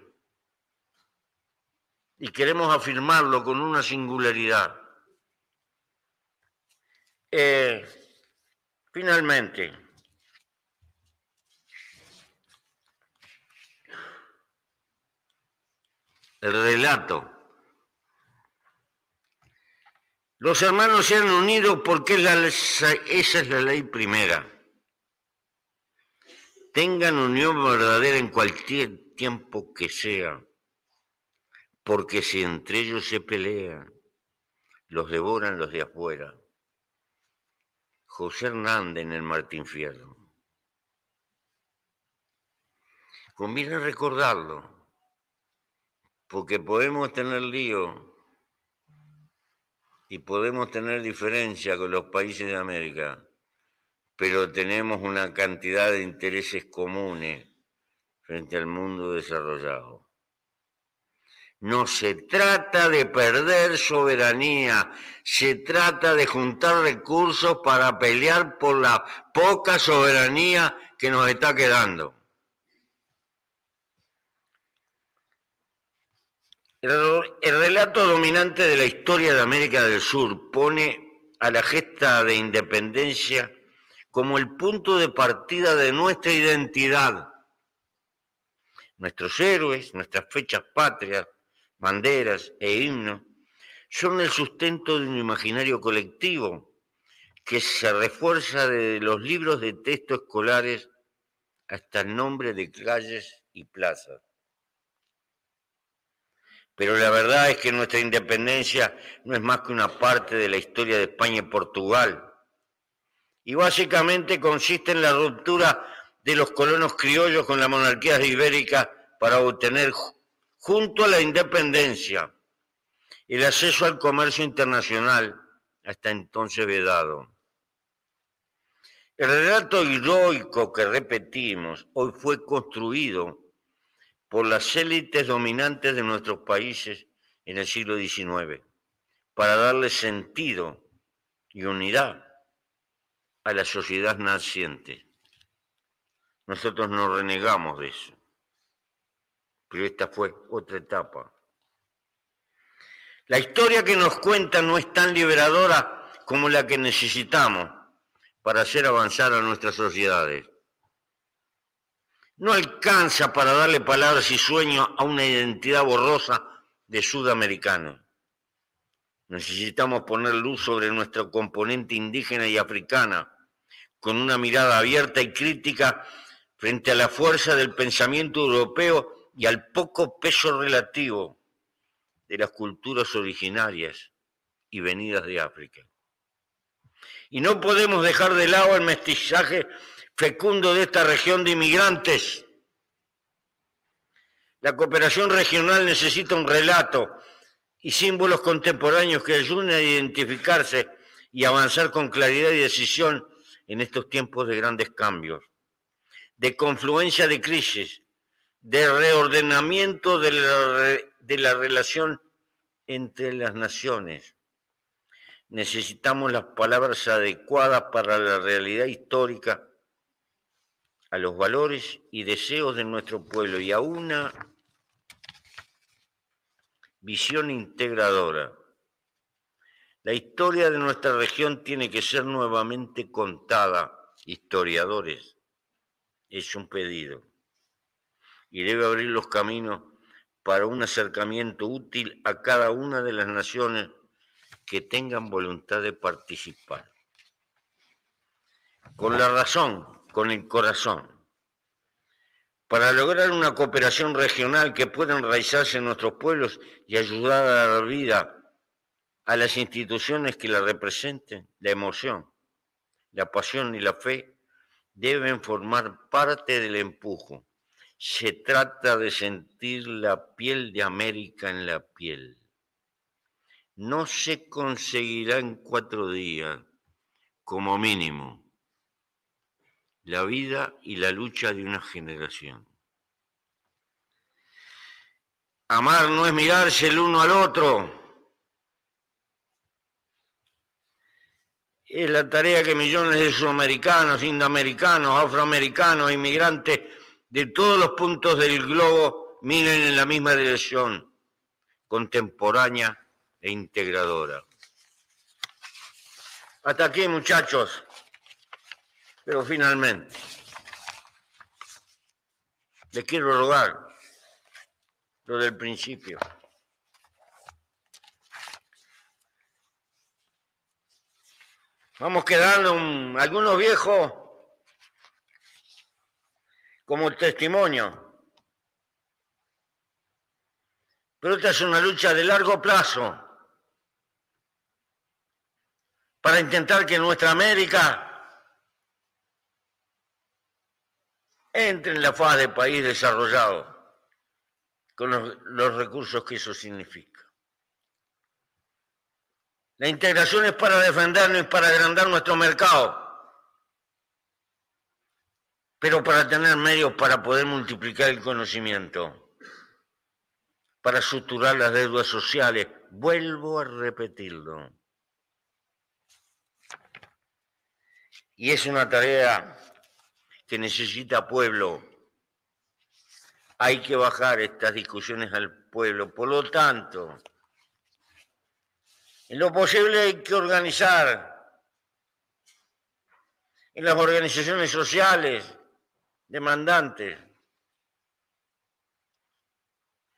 y queremos afirmarlo con una singularidad. Eh, finalmente, el relato. Los hermanos se han unido porque esa es la ley primera. Tengan unión verdadera en cualquier tiempo que sea porque si entre ellos se pelean, los devoran los de afuera. José Hernández en el Martín Fierro. Conviene recordarlo, porque podemos tener lío y podemos tener diferencia con los países de América, pero tenemos una cantidad de intereses comunes frente al mundo desarrollado. No se trata de perder soberanía, se trata de juntar recursos para pelear por la poca soberanía que nos está quedando. El, relato dominante de la historia de América del Sur pone a la gesta de independencia como el punto de partida de nuestra identidad. Nuestros héroes, nuestras fechas patrias, banderas e himnos, son el sustento de un imaginario colectivo que se refuerza de los libros de texto escolares hasta el nombre de calles y plazas. Pero la verdad es que nuestra independencia no es más que una parte de la historia de España y Portugal. Y básicamente consiste en la ruptura de los colonos criollos con la monarquía ibérica para obtener junto a la independencia, el acceso al comercio internacional, hasta entonces vedado. El relato heroico que repetimos hoy fue construido por las élites dominantes de nuestros países en el siglo XIX para darle sentido y unidad a la sociedad naciente. Nosotros no renegamos de eso pero esta fue otra etapa. La historia que nos cuenta no es tan liberadora como la que necesitamos para hacer avanzar a nuestras sociedades. No alcanza para darle palabras y sueños a una identidad borrosa de sudamericano. Necesitamos poner luz sobre nuestro componente indígena y africana, con una mirada abierta y crítica frente a la fuerza del pensamiento europeo y al poco peso relativo de las culturas originarias y venidas de África. Y no podemos dejar de lado el mestizaje fecundo de esta región de inmigrantes. La cooperación regional necesita un relato y símbolos contemporáneos que ayuden a identificarse y avanzar con claridad y decisión en estos tiempos de grandes cambios, de confluencia de crisis, de reordenamiento de la, relación entre las naciones. necesitamos las palabras adecuadas para la realidad histórica, a los valores y deseos de nuestro pueblo y a una visión integradora. La historia de nuestra región tiene que ser nuevamente contada, historiadores. Es un pedido. Y debe abrir los caminos para un acercamiento útil a cada una de las naciones que tengan voluntad de participar. Con la razón, con el corazón, para lograr una cooperación regional que pueda enraizarse en nuestros pueblos y ayudar a dar vida a las instituciones que la representen, la emoción, la pasión y la fe deben formar parte del empujo. Se trata de sentir la piel de América en la piel no se conseguirá en cuatro días, como mínimo, la vida y la lucha de una generación. Amar no es mirarse el uno al otro. Es la tarea que millones de sudamericanos, indoamericanos, afroamericanos, inmigrantes de todos los puntos del globo miren en la misma dirección, contemporánea e integradora. Hasta aquí, muchachos. Pero finalmente, les quiero rogar lo del principio. Vamos quedando algunos viejos como testimonio. Pero esta es una lucha de largo plazo para intentar que nuestra América entre en la fase de país desarrollado con los, recursos que eso significa. La integración es para defendernos y para agrandar nuestro mercado, pero para tener medios para poder multiplicar el conocimiento, para suturar las deudas sociales. Vuelvo a repetirlo. Y es una tarea que necesita pueblo. Hay que bajar estas discusiones al pueblo. Por lo tanto, en lo posible hay que organizar en las organizaciones sociales demandantes,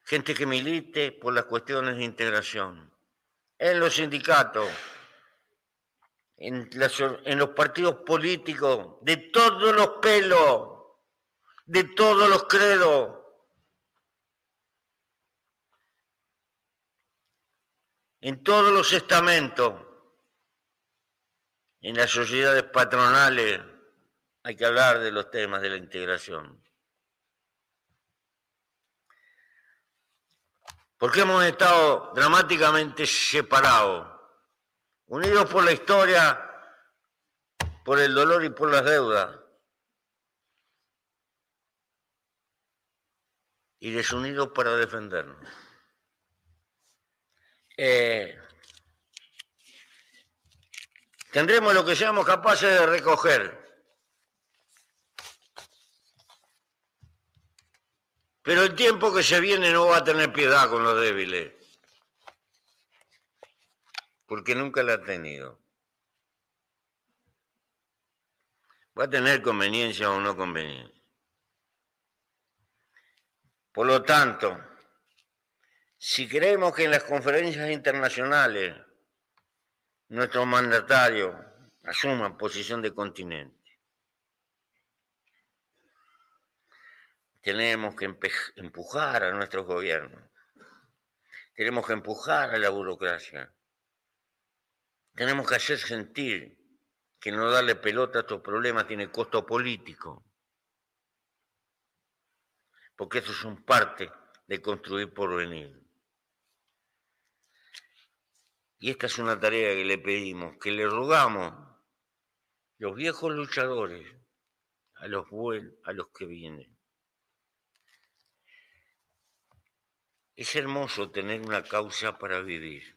gente que milite por las cuestiones de integración, en los sindicatos, en, los partidos políticos, de todos los pelos, de todos los credos. En todos los estamentos, en las sociedades patronales, hay que hablar de los temas de la integración. Porque hemos estado dramáticamente separados unidos por la historia, por el dolor y por las deudas, y desunidos para defendernos. Eh, tendremos lo que seamos capaces de recoger. Pero el tiempo que se viene no va a tener piedad con los débiles porque nunca la ha tenido. Va a tener conveniencia o no conveniencia. Por lo tanto, si creemos que en las conferencias internacionales nuestros mandatarios asuman posición de continente, tenemos que empujar a nuestros gobiernos, tenemos que empujar a la burocracia, tenemos que hacer sentir que no darle pelota a estos problemas tiene costo político, porque eso son parte de construir por venir. Y esta es una tarea que le pedimos, que le rogamos los viejos luchadores, a los buenos, a los que vienen. Es hermoso tener una causa para vivir.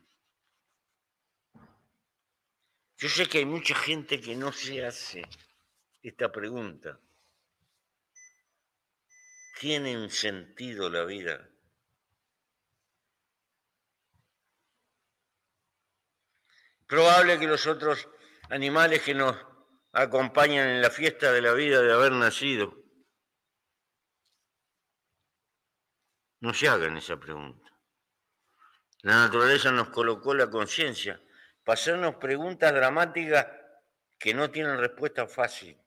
Yo sé que hay mucha gente que no se hace esta pregunta. ¿Tiene un sentido la vida? Probable que los otros animales que nos acompañan en la fiesta de la vida de haber nacido no se hagan esa pregunta. La naturaleza nos colocó la conciencia para hacernos preguntas dramáticas que no tienen respuesta fácil.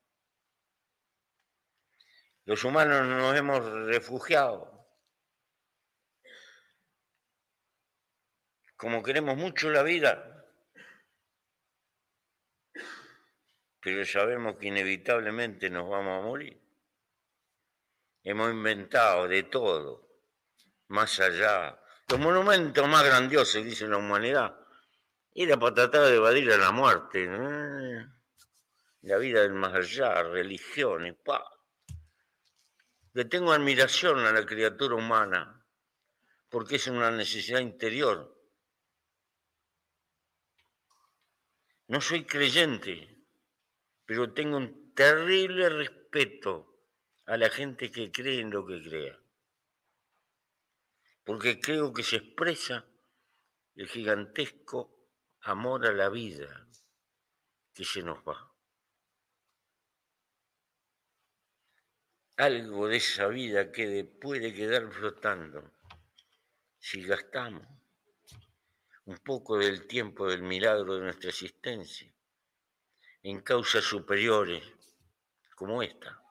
Los humanos nos hemos refugiado. Como queremos mucho la vida, pero sabemos que inevitablemente nos vamos a morir. Hemos inventado de todo, más allá. Los monumentos más grandiosos, dice la humanidad, era para tratar de evadir a la muerte. La vida del más allá, religiones, pa. Le tengo admiración a la criatura humana, porque es una necesidad interior. No soy creyente, pero tengo un terrible respeto a la gente que cree en lo que crea. Porque creo que se expresa el gigantesco amor a la vida que se nos va. Algo de esa vida que puede quedar flotando si gastamos un poco del tiempo del milagro de nuestra existencia en causas superiores como esta.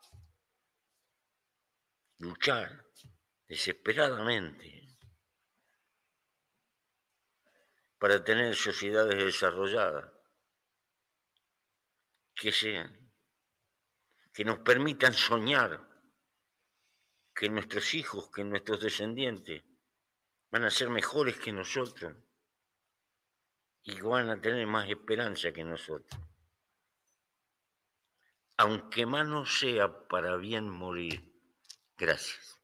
Luchar desesperadamente para tener sociedades desarrolladas que sean, que nos permitan soñar que nuestros hijos, que nuestros descendientes van a ser mejores que nosotros y van a tener más esperanza que nosotros aunque más no sea para bien morir. Gracias.